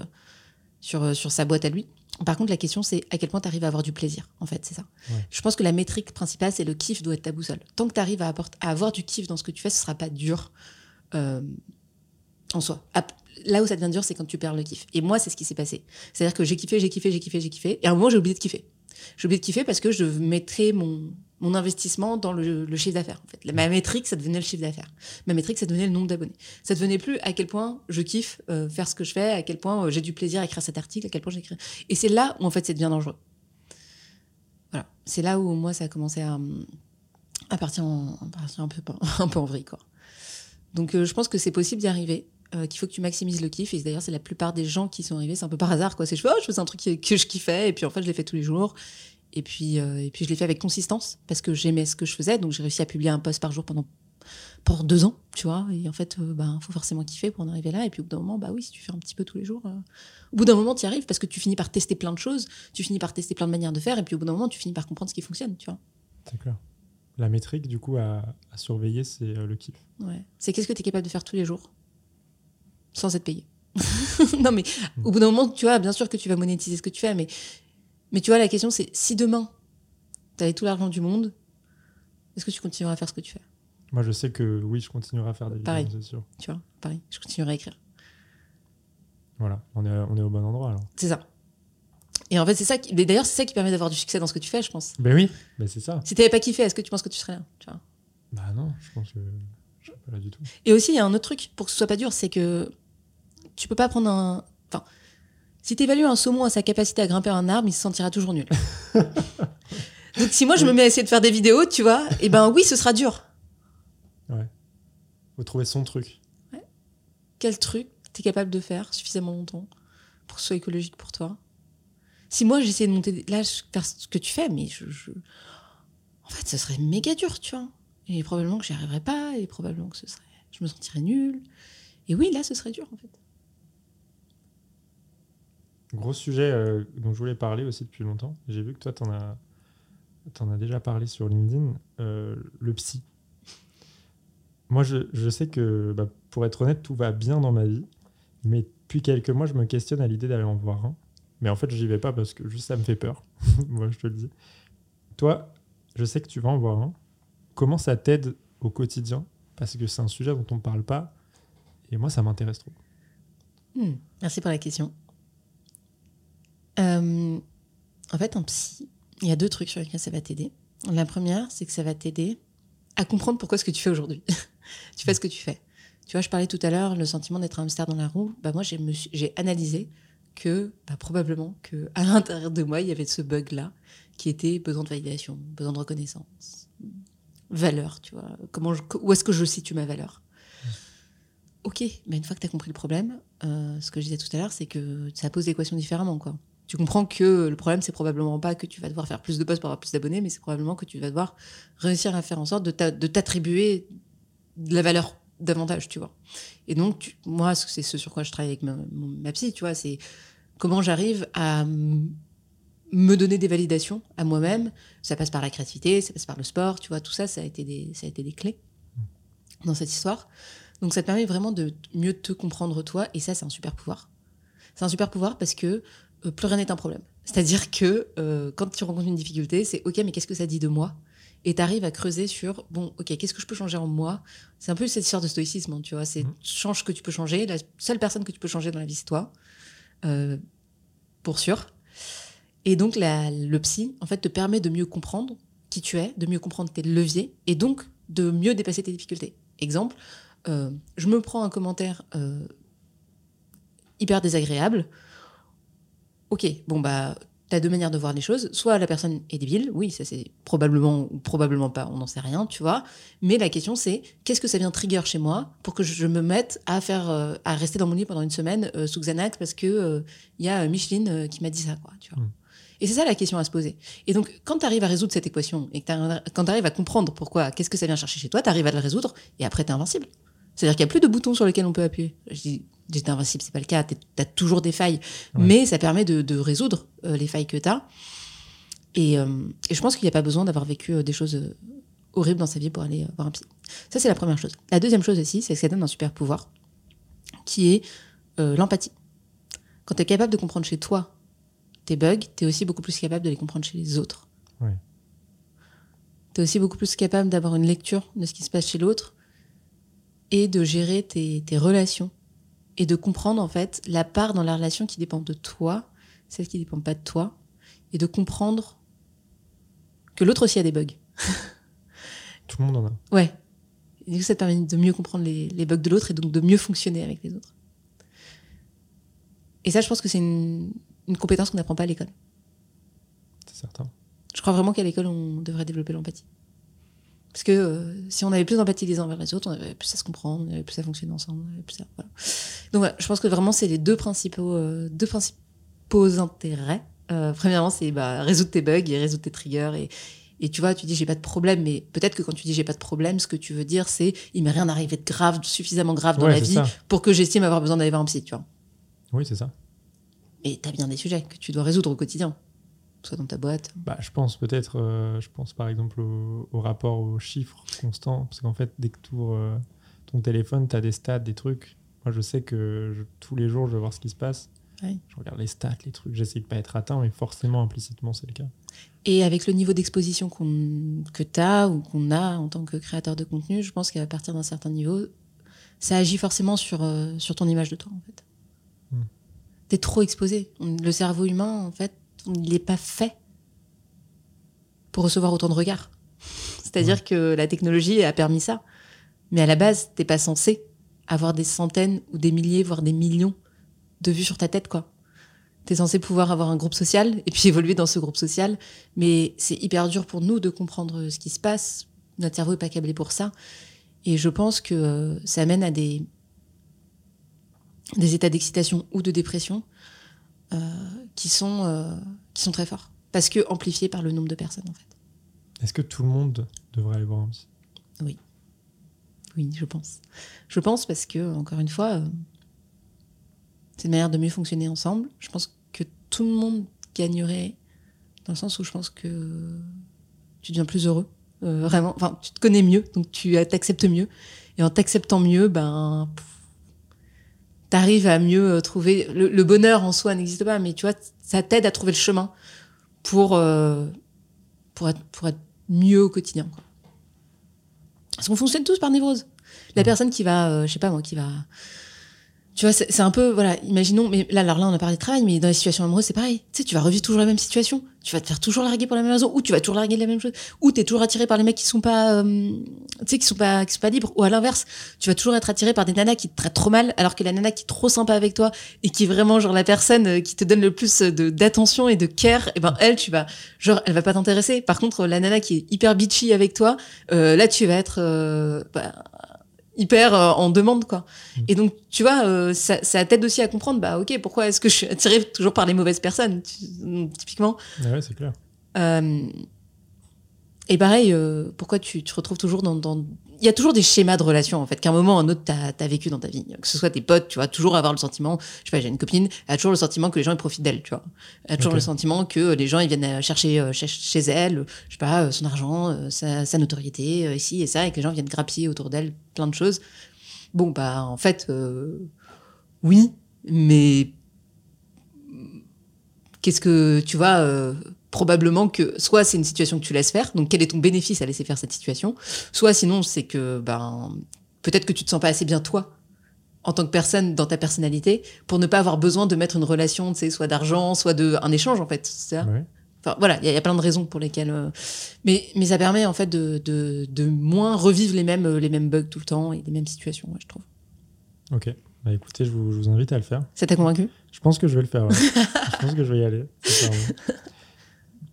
Speaker 1: sur, sur sa boîte à lui. Par contre, la question, c'est à quel point tu arrives à avoir du plaisir, en fait, c'est ça.
Speaker 2: Ouais.
Speaker 1: Je pense que la métrique principale, c'est le kiff doit être ta boussole. Tant que tu arrives à, à avoir du kiff dans ce que tu fais, ce sera pas dur en soi. Là où ça devient dur, c'est quand tu perds le kiff. Et moi, c'est ce qui s'est passé. C'est-à-dire que j'ai kiffé, j'ai kiffé, j'ai kiffé, j'ai kiffé. Et à un moment, j'ai oublié de kiffer. J'ai oublié de kiffer parce que je mettrais mon, mon investissement dans le, chiffre d'affaires. En fait. Ma métrique, ça devenait le chiffre d'affaires. Ma métrique, ça devenait le nombre d'abonnés. Ça devenait plus à quel point je kiffe euh, faire ce que je fais, à quel point euh, j'ai du plaisir à écrire cet article, à quel point j'écris. Et c'est là où, en fait, ça devient dangereux. Voilà. C'est là où, moi, ça a commencé à, à partir, (laughs) un peu en vrille, quoi. Donc, euh, je pense que c'est possible d'y arriver. Euh, qu'il faut que tu maximises le kiff. Et d'ailleurs c'est la plupart des gens qui sont arrivés c'est un peu par hasard quoi. C'est je fais, oh, je faisais un truc que je kiffais et puis en fait je l'ai fait tous les jours. Et puis euh, et puis je l'ai fait avec consistance parce que j'aimais ce que je faisais. Donc j'ai réussi à publier un post par jour pendant pour deux ans tu vois. Et en fait euh, ben faut forcément kiffer pour en arriver là. Et puis au bout d'un moment bah oui si tu fais un petit peu tous les jours euh, au bout d'un moment tu y arrives parce que tu finis par tester plein de choses tu finis par tester plein de manières de faire et puis au bout d'un moment tu finis par comprendre ce qui fonctionne tu vois.
Speaker 2: Clair. La métrique, du coup, à, à surveiller, c'est le kiff.
Speaker 1: Ouais. C'est qu'est-ce que tu es capable de faire tous les jours? Sans être payé. (laughs) non, mais au bout d'un moment, tu vois, bien sûr que tu vas monétiser ce que tu fais, mais, mais tu vois, la question, c'est si demain, tu avais tout l'argent du monde, est-ce que tu continueras à faire ce que tu fais?
Speaker 2: Moi, je sais que oui, je continuerai à faire des
Speaker 1: Pareil.
Speaker 2: vidéos, c'est sûr.
Speaker 1: Tu vois, pareil, je continuerai à écrire.
Speaker 2: Voilà, on est, on est au bon endroit alors.
Speaker 1: C'est ça. Et en fait, c'est ça qui. D'ailleurs, c'est ça qui permet d'avoir du succès dans ce que tu fais, je pense.
Speaker 2: Ben oui, ben c'est ça.
Speaker 1: Si tu n'avais pas kiffé, est-ce que tu penses que tu serais là tu vois?
Speaker 2: Bah non, je pense que je serais pas là du tout.
Speaker 1: Et aussi, il y a un autre truc pour que ce soit pas dur, c'est que tu peux pas prendre un. Enfin, si tu évalues un saumon à sa capacité à grimper un arbre, il se sentira toujours nul. (laughs) Donc, si moi je me mets à essayer de faire des vidéos, tu vois, et ben oui, ce sera dur.
Speaker 2: Faut trouver son truc.
Speaker 1: Quel truc tu es capable de faire suffisamment longtemps pour que ce soit écologique pour toi? Si moi j'essayais de monter des- là, je- faire ce que tu fais, mais je, je- En fait, ce serait méga dur, tu vois. Et probablement que j'y arriverais pas, et probablement que ce serait. Je me sentirais nulle. Et oui, là, ce serait dur, en fait.
Speaker 2: Gros sujet euh, dont je voulais parler aussi depuis longtemps. J'ai vu que toi, t'en as, t'en as déjà parlé sur LinkedIn. euh, le psy. moi, je, je sais que, bah, pour être honnête, tout va bien dans ma vie. Mais depuis quelques mois, je me questionne à l'idée d'aller en voir un. Mais en fait, j'y vais pas parce que juste ça me fait peur. (laughs) Moi, je te le dis. Toi, je sais que tu vas en voir un. Comment ça t'aide au quotidien? Parce que c'est un sujet dont on ne parle pas. Et moi, ça m'intéresse trop.
Speaker 1: Hmm, merci pour la question. Euh, en fait, en psy, il y a deux trucs sur lesquels ça va t'aider. La première, c'est que ça va t'aider à comprendre pourquoi ce que tu fais aujourd'hui. (laughs) tu fais ce que tu fais. Tu vois, je parlais tout à l'heure, le sentiment d'être un hamster dans la roue. Bah, moi, j'ai, analysé que bah, probablement que à l'intérieur de moi, il y avait ce bug-là qui était besoin de validation, besoin de reconnaissance, valeur, tu vois. Comment où est-ce que je situe ma valeur? Ok, mais une fois que tu as compris le problème, euh, ce que je disais tout à l'heure, c'est que ça pose l'équation différemment, quoi. Tu comprends que le problème, c'est probablement pas que tu vas devoir faire plus de posts pour avoir plus d'abonnés, mais c'est probablement que tu vas devoir réussir à faire en sorte de t'attribuer de la valeur davantage, tu vois. Et donc, moi, c'est ce sur quoi je travaille avec ma, ma psy, tu vois, c'est comment j'arrive à me donner des validations à moi-même. Ça passe par la créativité, ça passe par le sport, tu vois, tout ça, ça a été des, ça a été des clés dans cette histoire. Donc, ça te permet vraiment de mieux te comprendre toi, et ça, c'est un super pouvoir. C'est un super pouvoir parce que euh, plus rien n'est un problème. C'est-à-dire que euh, quand tu rencontres une difficulté, c'est OK, mais qu'est-ce que ça dit de moi? Et tu arrives à creuser sur bon ok qu'est-ce que je peux changer en moi? C'est un peu cette histoire de stoïcisme hein, tu vois c'est mmh. change ce que tu peux changer la seule personne que tu peux changer dans la vie c'est toi. Euh, pour sûr. Et donc la, le psy en fait te permet de mieux comprendre qui tu es de mieux comprendre tes leviers et donc de mieux dépasser tes difficultés. Exemple je me prends un commentaire hyper désagréable ok bon bah T'as deux manières de voir les choses. Soit la personne est débile, oui, ça c'est probablement ou probablement pas, on n'en sait rien, tu vois. Mais la question c'est qu'est-ce que ça vient trigger chez moi pour que je me mette à faire, euh, à rester dans mon lit pendant une semaine euh, sous Xanax parce que il euh, y a Micheline qui m'a dit ça, quoi, tu vois. Mm. Et c'est ça la question à se poser. Et donc, quand tu arrives à résoudre cette équation et que quand tu arrives à comprendre pourquoi, qu'est-ce que ça vient chercher chez toi, tu arrives à le résoudre et après tu es invincible. C'est-à-dire qu'il n'y a plus de boutons sur lesquels on peut appuyer. Je dis, j'étais invincible, c'est pas le cas, tu as toujours des failles, mais ça permet de, résoudre euh, les failles que tu as. Euh, et, je pense qu'il n'y a pas besoin d'avoir vécu euh, des choses horribles dans sa vie pour aller voir un psy. Ça, c'est la première chose. La deuxième chose aussi, c'est que ça donne un super pouvoir, qui est l'empathie. Quand tu es capable de comprendre chez toi tes bugs, tu es aussi beaucoup plus capable de les comprendre chez les autres. Tu es aussi beaucoup plus capable d'avoir une lecture de ce qui se passe chez l'autre et de gérer tes, relations et de comprendre en fait la part dans la relation qui dépend de toi, celle qui ne dépend pas de toi, et de comprendre que l'autre aussi a des bugs. (laughs)
Speaker 2: Tout le monde en a.
Speaker 1: Ouais. Et du coup, ça te permet de mieux comprendre les, bugs de l'autre et donc de mieux fonctionner avec les autres. Et ça, je pense que c'est une, une compétence qu'on n'apprend pas à l'école.
Speaker 2: C'est certain.
Speaker 1: Je crois vraiment qu'à l'école, on devrait développer l'empathie. Parce que euh, si on avait plus d'empathie les uns vers les autres, on avait plus à se comprendre, on avait plus à fonctionner ensemble. plus voilà. Donc voilà, je pense que vraiment, c'est les deux principaux, euh, deux principaux intérêts. Euh, premièrement, c'est bah, résoudre tes bugs et résoudre tes triggers. Et, et tu vois, tu dis j'ai pas de problème, mais peut-être que quand tu dis j'ai pas de problème, ce que tu veux dire, c'est il m'est rien arrivé de grave, suffisamment grave dans la vie pour que j'estime avoir besoin d'aller voir un psy, tu vois.
Speaker 2: Oui, c'est ça.
Speaker 1: Et tu as bien des sujets que tu dois résoudre au quotidien soit dans ta boîte
Speaker 2: bah, Je pense peut-être, euh, je pense par exemple au, rapport aux chiffres constants, parce qu'en fait, dès que tu ouvres euh, ton téléphone, tu as des stats, des trucs. Moi, je sais que tous les jours, je vais voir ce qui se passe. Je regarde les stats, les trucs, j'essaie de pas être atteint, mais forcément, implicitement, c'est le cas.
Speaker 1: Et avec le niveau d'exposition qu'on, que tu as ou qu'on a en tant que créateur de contenu, je pense qu'à partir d'un certain niveau, ça agit forcément sur, euh, sur ton image de toi, en fait. Hmm. Tu es trop exposé. Le cerveau humain, en fait, il n'est pas fait pour recevoir autant de regards. C'est-à-dire que la technologie a permis ça. Mais à la base, t'es pas censé avoir des centaines ou des milliers, voire des millions de vues sur ta tête, quoi. T'es censé pouvoir avoir un groupe social et puis (laughs) évoluer dans ce groupe social. Mais c'est hyper dur pour nous de comprendre ce qui se passe. Notre cerveau est pas câblé pour ça. Et je pense que euh, ça amène à des, des états d'excitation ou de dépression euh, qui, sont, euh, qui sont très forts. Parce que amplifiés par le nombre de personnes, en fait.
Speaker 2: Est-ce que tout le monde devrait aller voir un psy?
Speaker 1: Oui. Oui, je pense. Je pense parce que, encore une fois, euh, c'est une manière de mieux fonctionner ensemble. Je pense que tout le monde gagnerait dans le sens où je pense que tu deviens plus heureux. vraiment, enfin, tu te connais mieux, donc tu t'acceptes mieux. Et en t'acceptant mieux, ben, t'arrives à mieux euh, trouver. Le, bonheur en soi n'existe pas, mais tu vois, ça t'aide à trouver le chemin pour, euh, pour, être, pour être mieux au quotidien. Quoi. Parce qu'on fonctionne tous par névrose. La personne qui va, euh, je sais pas moi, qui va tu vois, c'est un peu, voilà, imaginons, mais là, alors là, on a parlé de travail, mais dans les situations amoureuses, c'est pareil. Tu sais, tu vas revivre toujours la même situation. Tu vas te faire toujours larguer pour la même raison, ou tu vas toujours larguer la même chose, ou t'es toujours attiré par les mecs qui sont pas, euh, tu sais, qui sont pas, qui sont pas libres, ou à l'inverse, tu vas toujours être attiré par des nanas qui te traitent trop mal, alors que la nana qui est trop sympa avec toi et qui est vraiment genre la personne euh, qui te donne le plus de d'attention et de care, et eh ben elle, tu vas, genre, elle va pas t'intéresser. Par contre, la nana qui est hyper bitchy avec toi, euh, là, tu vas être, euh, bah, hyper euh, en demande quoi. Mm. Et donc tu vois euh, ça, ça t'aide aussi à comprendre bah ok pourquoi est-ce que je suis attirée toujours par les mauvaises personnes typiquement.
Speaker 2: Ouais c'est clair.
Speaker 1: Euh, et pareil pourquoi tu te retrouves toujours dans, dans il y a toujours des schémas de relations en fait qu'à un moment ou un autre t'as as vécu dans ta vie. Que ce soit tes potes tu vas toujours avoir le sentiment je sais pas j'ai une copine elle a toujours le sentiment que les gens ils profitent d'elle tu vois. Elle a toujours le sentiment que les gens ils viennent chercher chez, elle je sais pas son argent sa, sa, notoriété ici et ça et que les gens viennent grappiller autour d'elle plein de choses. Bon bah en fait oui mais qu'est-ce que tu vois probablement que soit c'est une situation que tu laisses faire, donc quel est ton bénéfice à laisser faire cette situation, soit sinon c'est que ben peut-être que tu te sens pas assez bien toi en tant que personne dans ta personnalité pour ne pas avoir besoin de mettre une relation, tu sais, soit d'argent, soit de un échange en fait. Ça? Enfin voilà, il y, a plein de raisons pour lesquelles. Euh, mais mais ça permet en fait de, de, de moins revivre les mêmes les mêmes bugs tout le temps et les mêmes situations, je trouve.
Speaker 2: Ok. Bah écoutez, je vous, je vous, invite à le faire.
Speaker 1: Ça t'a convaincu?
Speaker 2: Je pense que je vais le faire. (laughs) je pense que je vais y aller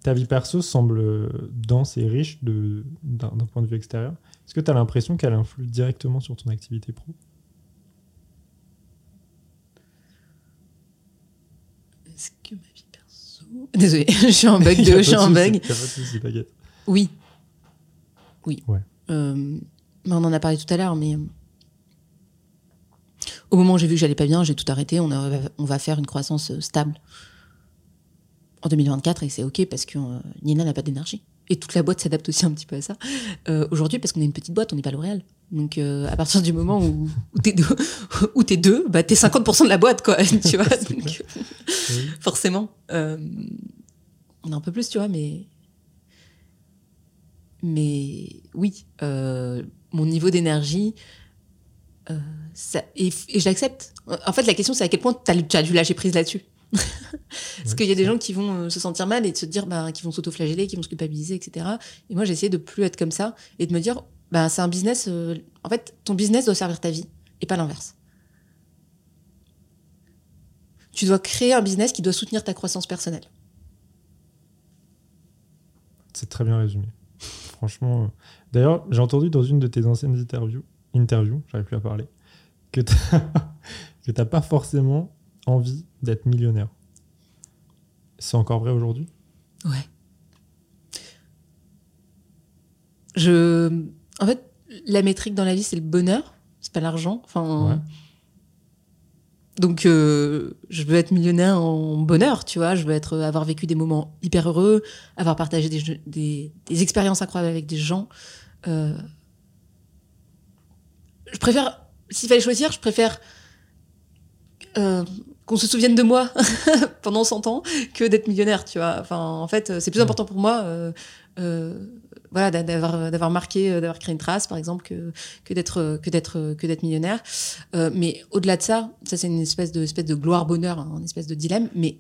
Speaker 2: ta vie perso semble dense et riche d'un point de vue extérieur. Est-ce que tu as l'impression qu'elle influe directement sur ton activité pro?
Speaker 1: Est-ce que ma vie perso? Désolée, (laughs) je suis en bug. De, je suis en bug. Oui. Oui.
Speaker 2: Ouais.
Speaker 1: Euh, on en a parlé tout à l'heure, mais. Au moment où j'ai vu que j'allais pas bien, j'ai tout arrêté. On, on va faire une croissance stable en 2024 et c'est ok parce que euh, Nina n'a pas d'énergie. Et toute la boîte s'adapte aussi un petit peu à ça. Euh, aujourd'hui, parce qu'on est une petite boîte, on n'est pas L'Oréal. Donc, euh, à partir du moment où, où t'es deux, (laughs) où t'es deux, bah, t'es 50% de la boîte, quoi. (laughs) Tu vois, donc, (laughs) forcément. on a un peu plus, tu vois, mais. Mais oui, mon niveau d'énergie, ça, et, et je l'accepte. En fait, la question, c'est à quel point tu as dû lâcher prise là-dessus. Parce qu'il y a des gens qui vont euh, se sentir mal et de se dire, bah, qui vont s'auto-flageller, qui vont se culpabiliser, etc. Et moi, j'ai essayé de plus être comme ça et de me dire, bah, c'est un business. Euh, en fait, ton business doit servir ta vie et pas l'inverse. Tu dois créer un business qui doit soutenir ta croissance personnelle.
Speaker 2: C'est très bien résumé. Franchement. Euh, d'ailleurs, j'ai entendu dans une de tes anciennes interviews, interviews j'arrive plus à parler, que tu n'as (laughs) pas forcément envie d'être millionnaire. C'est encore vrai aujourd'hui?
Speaker 1: Ouais. Je. En fait, la métrique dans la vie, c'est le bonheur, c'est pas l'argent. Enfin. Donc, euh, je veux être millionnaire en bonheur, tu vois. Je veux être, avoir vécu des moments hyper heureux, avoir partagé des, des, expériences incroyables avec des gens. Euh, je préfère, s'il fallait choisir, je préfère euh, qu'on se souvienne de moi (laughs) pendant 100 ans que d'être millionnaire, tu vois. Enfin, en fait, c'est plus important pour moi, euh, euh, voilà, d'avoir d'avoir marqué, euh, d'avoir créé une trace, par exemple, que que d'être que d'être que d'être millionnaire. Euh, mais au-delà de ça, ça c'est une espèce de espèce de gloire bonheur, hein, une espèce de dilemme. Mais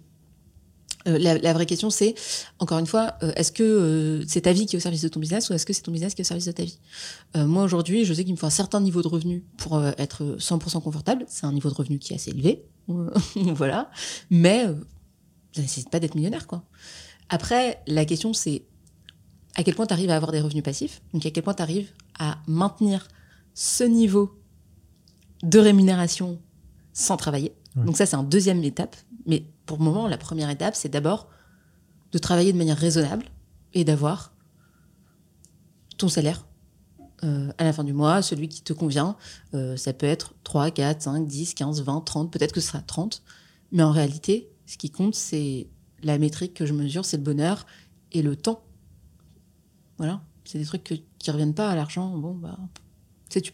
Speaker 1: euh, la, la, vraie question, c'est, encore une fois, est-ce que c'est ta vie qui est au service de ton business ou est-ce que c'est ton business qui est au service de ta vie? Moi, aujourd'hui, je sais qu'il me faut un certain niveau de revenu pour être 100% confortable. C'est un niveau de revenu qui est assez élevé, (laughs) voilà. Mais euh, ça nécessite pas d'être millionnaire, quoi. Après, la question, c'est à quel point tu arrives à avoir des revenus passifs, donc à quel point tu arrives à maintenir ce niveau de rémunération sans travailler? Donc ça, c'est un deuxième étape. Mais pour le moment, la première étape, c'est d'abord de travailler de manière raisonnable et d'avoir ton salaire euh, à la fin du mois, celui qui te convient. Euh, ça peut être 3, 4, 5, 10, 15, 20, 30, peut-être que ce sera 30. Mais en réalité, ce qui compte, c'est la métrique que je mesure, c'est le bonheur et le temps. Voilà. C'est des trucs qui reviennent pas à l'argent. Bon, bah, tu,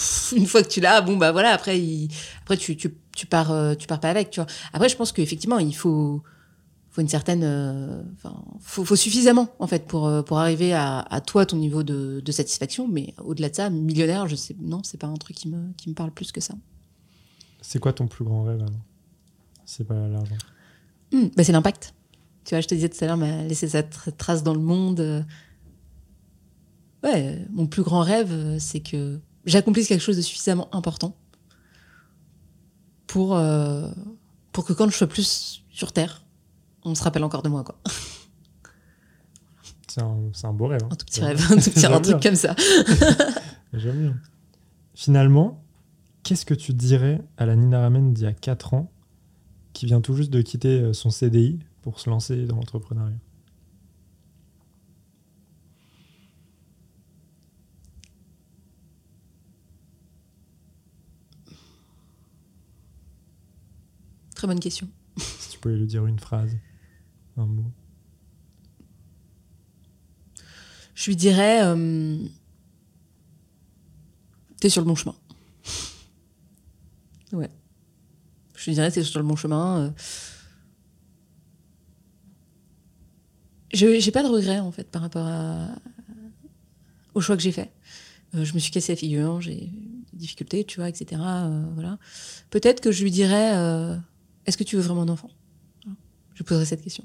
Speaker 1: (laughs) une fois que tu l'as, bon bah voilà, après, il, après tu, tu, tu pars, euh, tu pars pas avec, tu vois. Après, je pense qu'effectivement, il faut, faut une certaine, euh, enfin, faut, faut suffisamment en fait pour euh, pour arriver à, à toi ton niveau de, de satisfaction, mais au-delà de ça, millionnaire, je sais, non, c'est pas un truc qui me qui me parle plus que ça.
Speaker 2: C'est quoi ton plus grand rêve alors? C'est pas l'argent.
Speaker 1: Bah, c'est l'impact. Tu vois, je te disais tout à l'heure, mais laisser sa tra- trace dans le monde. Ouais, mon plus grand rêve, c'est que j'accomplisse quelque chose de suffisamment important pour, euh, pour que quand je sois plus sur Terre, on se rappelle encore de moi, quoi. (laughs)
Speaker 2: C'est un, beau rêve. hein.
Speaker 1: Un tout petit rêve, un tout petit (laughs) un truc
Speaker 2: bien.
Speaker 1: comme ça. (laughs)
Speaker 2: J'aime bien. Finalement, qu'est-ce que tu dirais à la Nina Ramen d'il y a 4 ans qui vient tout juste de quitter euh, son CDI pour se lancer dans l'entrepreneuriat?
Speaker 1: Très bonne question.
Speaker 2: Si tu pouvais lui dire une phrase, un mot.
Speaker 1: Je lui dirais, euh, t'es sur le bon chemin. Ouais. Je lui dirais, t'es sur le bon chemin. euh. Je j'ai pas de regrets en fait par rapport à, au choix que j'ai fait. Euh, je me suis cassé la figure, j'ai des difficultés, tu vois, etc. euh, voilà. Peut-être que je lui dirais, euh, est-ce que tu veux vraiment un enfant? Voilà. Je poserais cette question.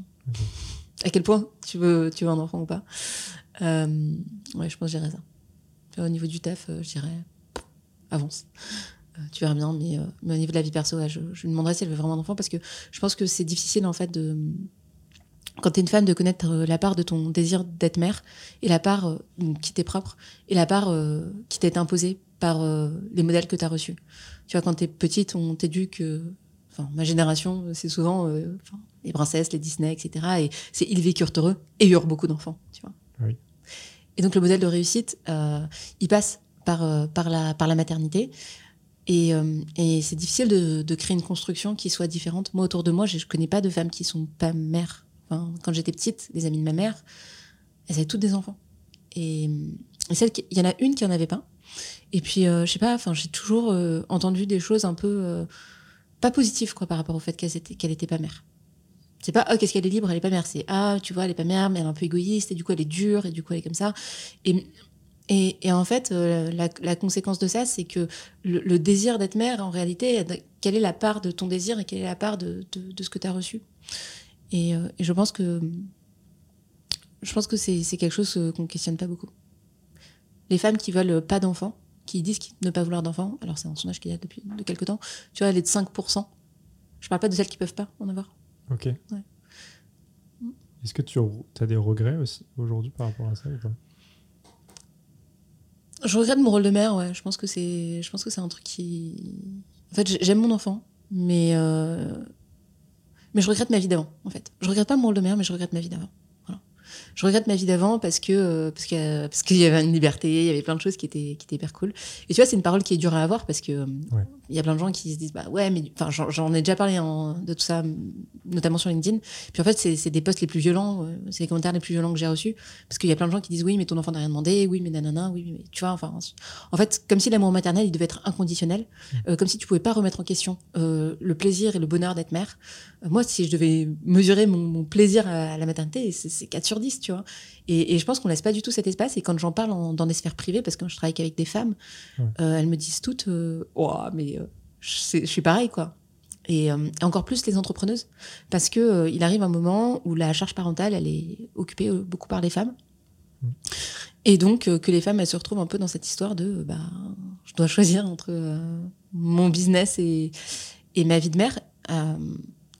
Speaker 1: À quel point tu veux, tu veux un enfant ou pas? Euh, Ouais, je pense que je dirais ça. Au niveau du taf, euh, je dirais avance. Euh, tu verras bien, mais, euh, mais au niveau de la vie perso, je, je lui demanderais si elle veut vraiment un enfant parce que je pense que c'est difficile en fait de quand tu es une femme de connaître la part de ton désir d'être mère et la part qui t'est propre et la part qui t'est imposée par les modèles que tu as reçus. Tu vois, quand tu es petite, on t'éduque, enfin, ma génération, c'est souvent euh, enfin, les princesses, les Disney, etc. Et c'est ils vécurent heureux et eurent beaucoup d'enfants, tu vois.
Speaker 2: Oui.
Speaker 1: Et donc le modèle de réussite, euh, il passe par, euh, par, la, par la maternité. Et, euh, et c'est difficile de, de créer une construction qui soit différente. Moi, autour de moi, je ne connais pas de femmes qui sont pas mères. Enfin, quand j'étais petite, les amies de ma mère, elles avaient toutes des enfants. Et, et celle qui- il y en a une qui en avait pas. Et puis, euh, je sais pas, enfin, j'ai toujours euh, entendu des choses un peu euh, pas positives quoi, par rapport au fait qu'elle était, qu'elle était pas mère. C'est pas, oh, qu'est-ce qu'elle est libre, elle est pas mère. C'est, ah, tu vois, elle est pas mère, mais elle est un peu égoïste, et du coup, elle est dure, et du coup, elle est comme ça. Et, en fait, euh, la, conséquence de ça, c'est que le, désir d'être mère, en réalité, quelle est la part de ton désir et quelle est la part de, ce que tu as reçu? Et, euh, et je pense que je pense que c'est c'est quelque chose euh, qu'on questionne pas beaucoup. Les femmes qui veulent pas d'enfants, qui disent ne pas vouloir d'enfants, alors c'est un sondage qu'il y a depuis de quelques temps, tu vois, elle est de 5%. Je parle pas de celles qui peuvent pas en avoir.
Speaker 2: Ok. Est-ce que tu as des regrets aussi aujourd'hui par rapport à ça ou pas?
Speaker 1: Je regrette mon rôle de mère, ouais. Je pense que c'est, je pense que c'est un truc qui. En fait, j'ai- j'aime mon enfant, mais euh, mais je regrette ma vie d'avant. En fait, je regrette pas mon rôle de mère, mais je regrette ma vie d'avant. Je regrette ma vie d'avant parce que euh, parce a- parce qu'il y avait une liberté, il y avait plein de choses qui étaient qui étaient hyper cool. Et tu vois, c'est une parole qui est dure à avoir parce que euh. Il y a plein de gens qui se disent bah ouais, mais enfin j'en, ai déjà parlé hein, de tout ça, notamment sur LinkedIn. Puis en fait, c'est, des posts les plus violents, euh, c'est les commentaires les plus violents que j'ai reçus parce qu'il y a plein de gens qui disent oui, mais ton enfant n'a rien demandé, oui, mais nanana, oui, mais tu vois, enfin, en fait, comme si l'amour maternel, il devait être inconditionnel, euh, comme si tu pouvais pas remettre en question euh, le plaisir et le bonheur d'être mère. Euh, moi, si je devais mesurer mon, mon plaisir à, à la maternité, c'est 4 sur 10, tu vois. Et, et je pense qu'on laisse pas du tout cet espace. Et quand j'en parle en- dans des sphères privées, parce que je travaille qu'avec des femmes,
Speaker 2: Ouais.
Speaker 1: euh, elles me disent toutes, euh, Ouah, mais euh, je, suis pareil, quoi. Et, euh, et encore plus les entrepreneuses, parce que euh, il arrive un moment où la charge parentale, elle est occupée euh, beaucoup par les femmes. Et donc, que les femmes, elles se retrouvent un peu dans cette histoire de, bah, je dois (laughs) choisir entre mon business et, et ma vie de mère.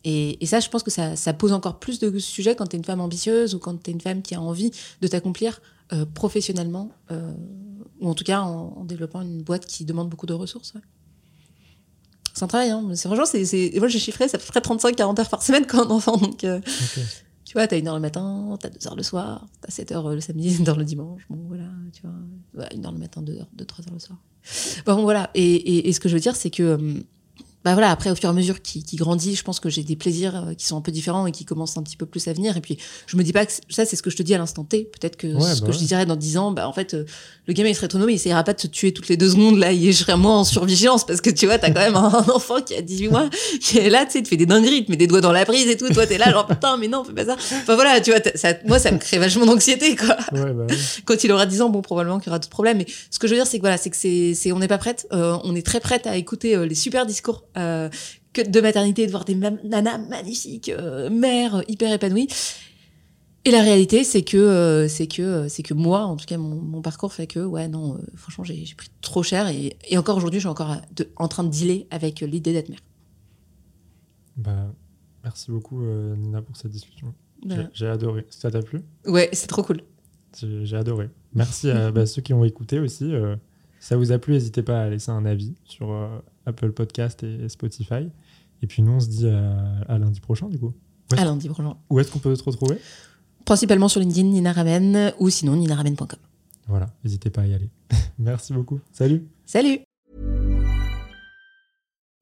Speaker 1: Et, et ça, je pense que ça, ça pose encore plus de sujets quand tu es une femme ambitieuse ou quand tu es une femme qui a envie de t'accomplir euh, professionnellement, euh, ou en tout cas en, en développant une boîte qui demande beaucoup de ressources. ouais. C'est un travail, hein. c'est franchement, c'est, moi j'ai chiffré, ça fait 35-40 heures par semaine quand on enfant, donc euh, tu vois, t'as une heure le matin, t'as deux heures le soir, t'as 7 heures le samedi, (laughs) une heure le dimanche, bon voilà, tu vois, ouais, une heure le matin, deux heures, deux, trois heures le soir. Bon voilà, et, et, et ce que je veux dire, c'est que euh, bah voilà, après au fur et à mesure qui, qui grandit, je pense que j'ai des plaisirs euh, qui sont un peu différents et qui commencent un petit peu plus à venir. Et puis je me dis pas que ça c'est ce que je te dis à l'instant T. Peut-être que
Speaker 2: Ouais,
Speaker 1: ce
Speaker 2: bah
Speaker 1: que je dirais dans 10 ans, bah en fait euh, le gamin il serait autonome, il essaiera pas de se tuer toutes les deux secondes là, et je serais moins en survigilance parce que tu vois t'as quand même un (laughs) enfant qui a 18 mois qui est là, tu sais, te fait des dingueries, te met des doigts dans la prise et tout. Toi t'es là genre putain mais non fais pas ça. Enfin voilà, tu vois, ça, moi ça me crée vachement d'anxiété quoi
Speaker 2: Ouais, bah
Speaker 1: quand il aura 10 ans, bon, probablement qu'il y aura d'autres problèmes. Mais ce que je veux dire, c'est que voilà, c'est que c'est, c'est, on n'est pas prête. Euh, on est très prête à écouter euh, les super discours euh, que de maternité, de voir des nanas magnifiques, euh, mères euh, hyper épanouies. Et la réalité, c'est que euh, c'est que c'est que moi, en tout cas, mon, mon parcours fait que ouais, non, franchement, j'ai, pris trop cher et, et encore aujourd'hui, je suis encore de- en train de dealer avec l'idée d'être mère.
Speaker 2: Bah, merci beaucoup, Nina, pour cette discussion. J'ai-
Speaker 1: Voilà.
Speaker 2: J'ai adoré. Ça t'a plu?
Speaker 1: Ouais, c'est trop cool.
Speaker 2: J'ai j'ai adoré. Merci à bah, ceux qui ont écouté aussi. euh, si ça vous a plu, n'hésitez pas à laisser un avis sur euh, Apple Podcast et Spotify. Et puis nous, on se dit à, à lundi prochain, du coup.
Speaker 1: À lundi prochain.
Speaker 2: Où est-ce qu'on peut te retrouver?
Speaker 1: Principalement sur LinkedIn, Nina Ramen ou sinon ninaramen.com.
Speaker 2: Voilà, n'hésitez pas à y aller. (laughs) Merci beaucoup. Salut
Speaker 1: Salut!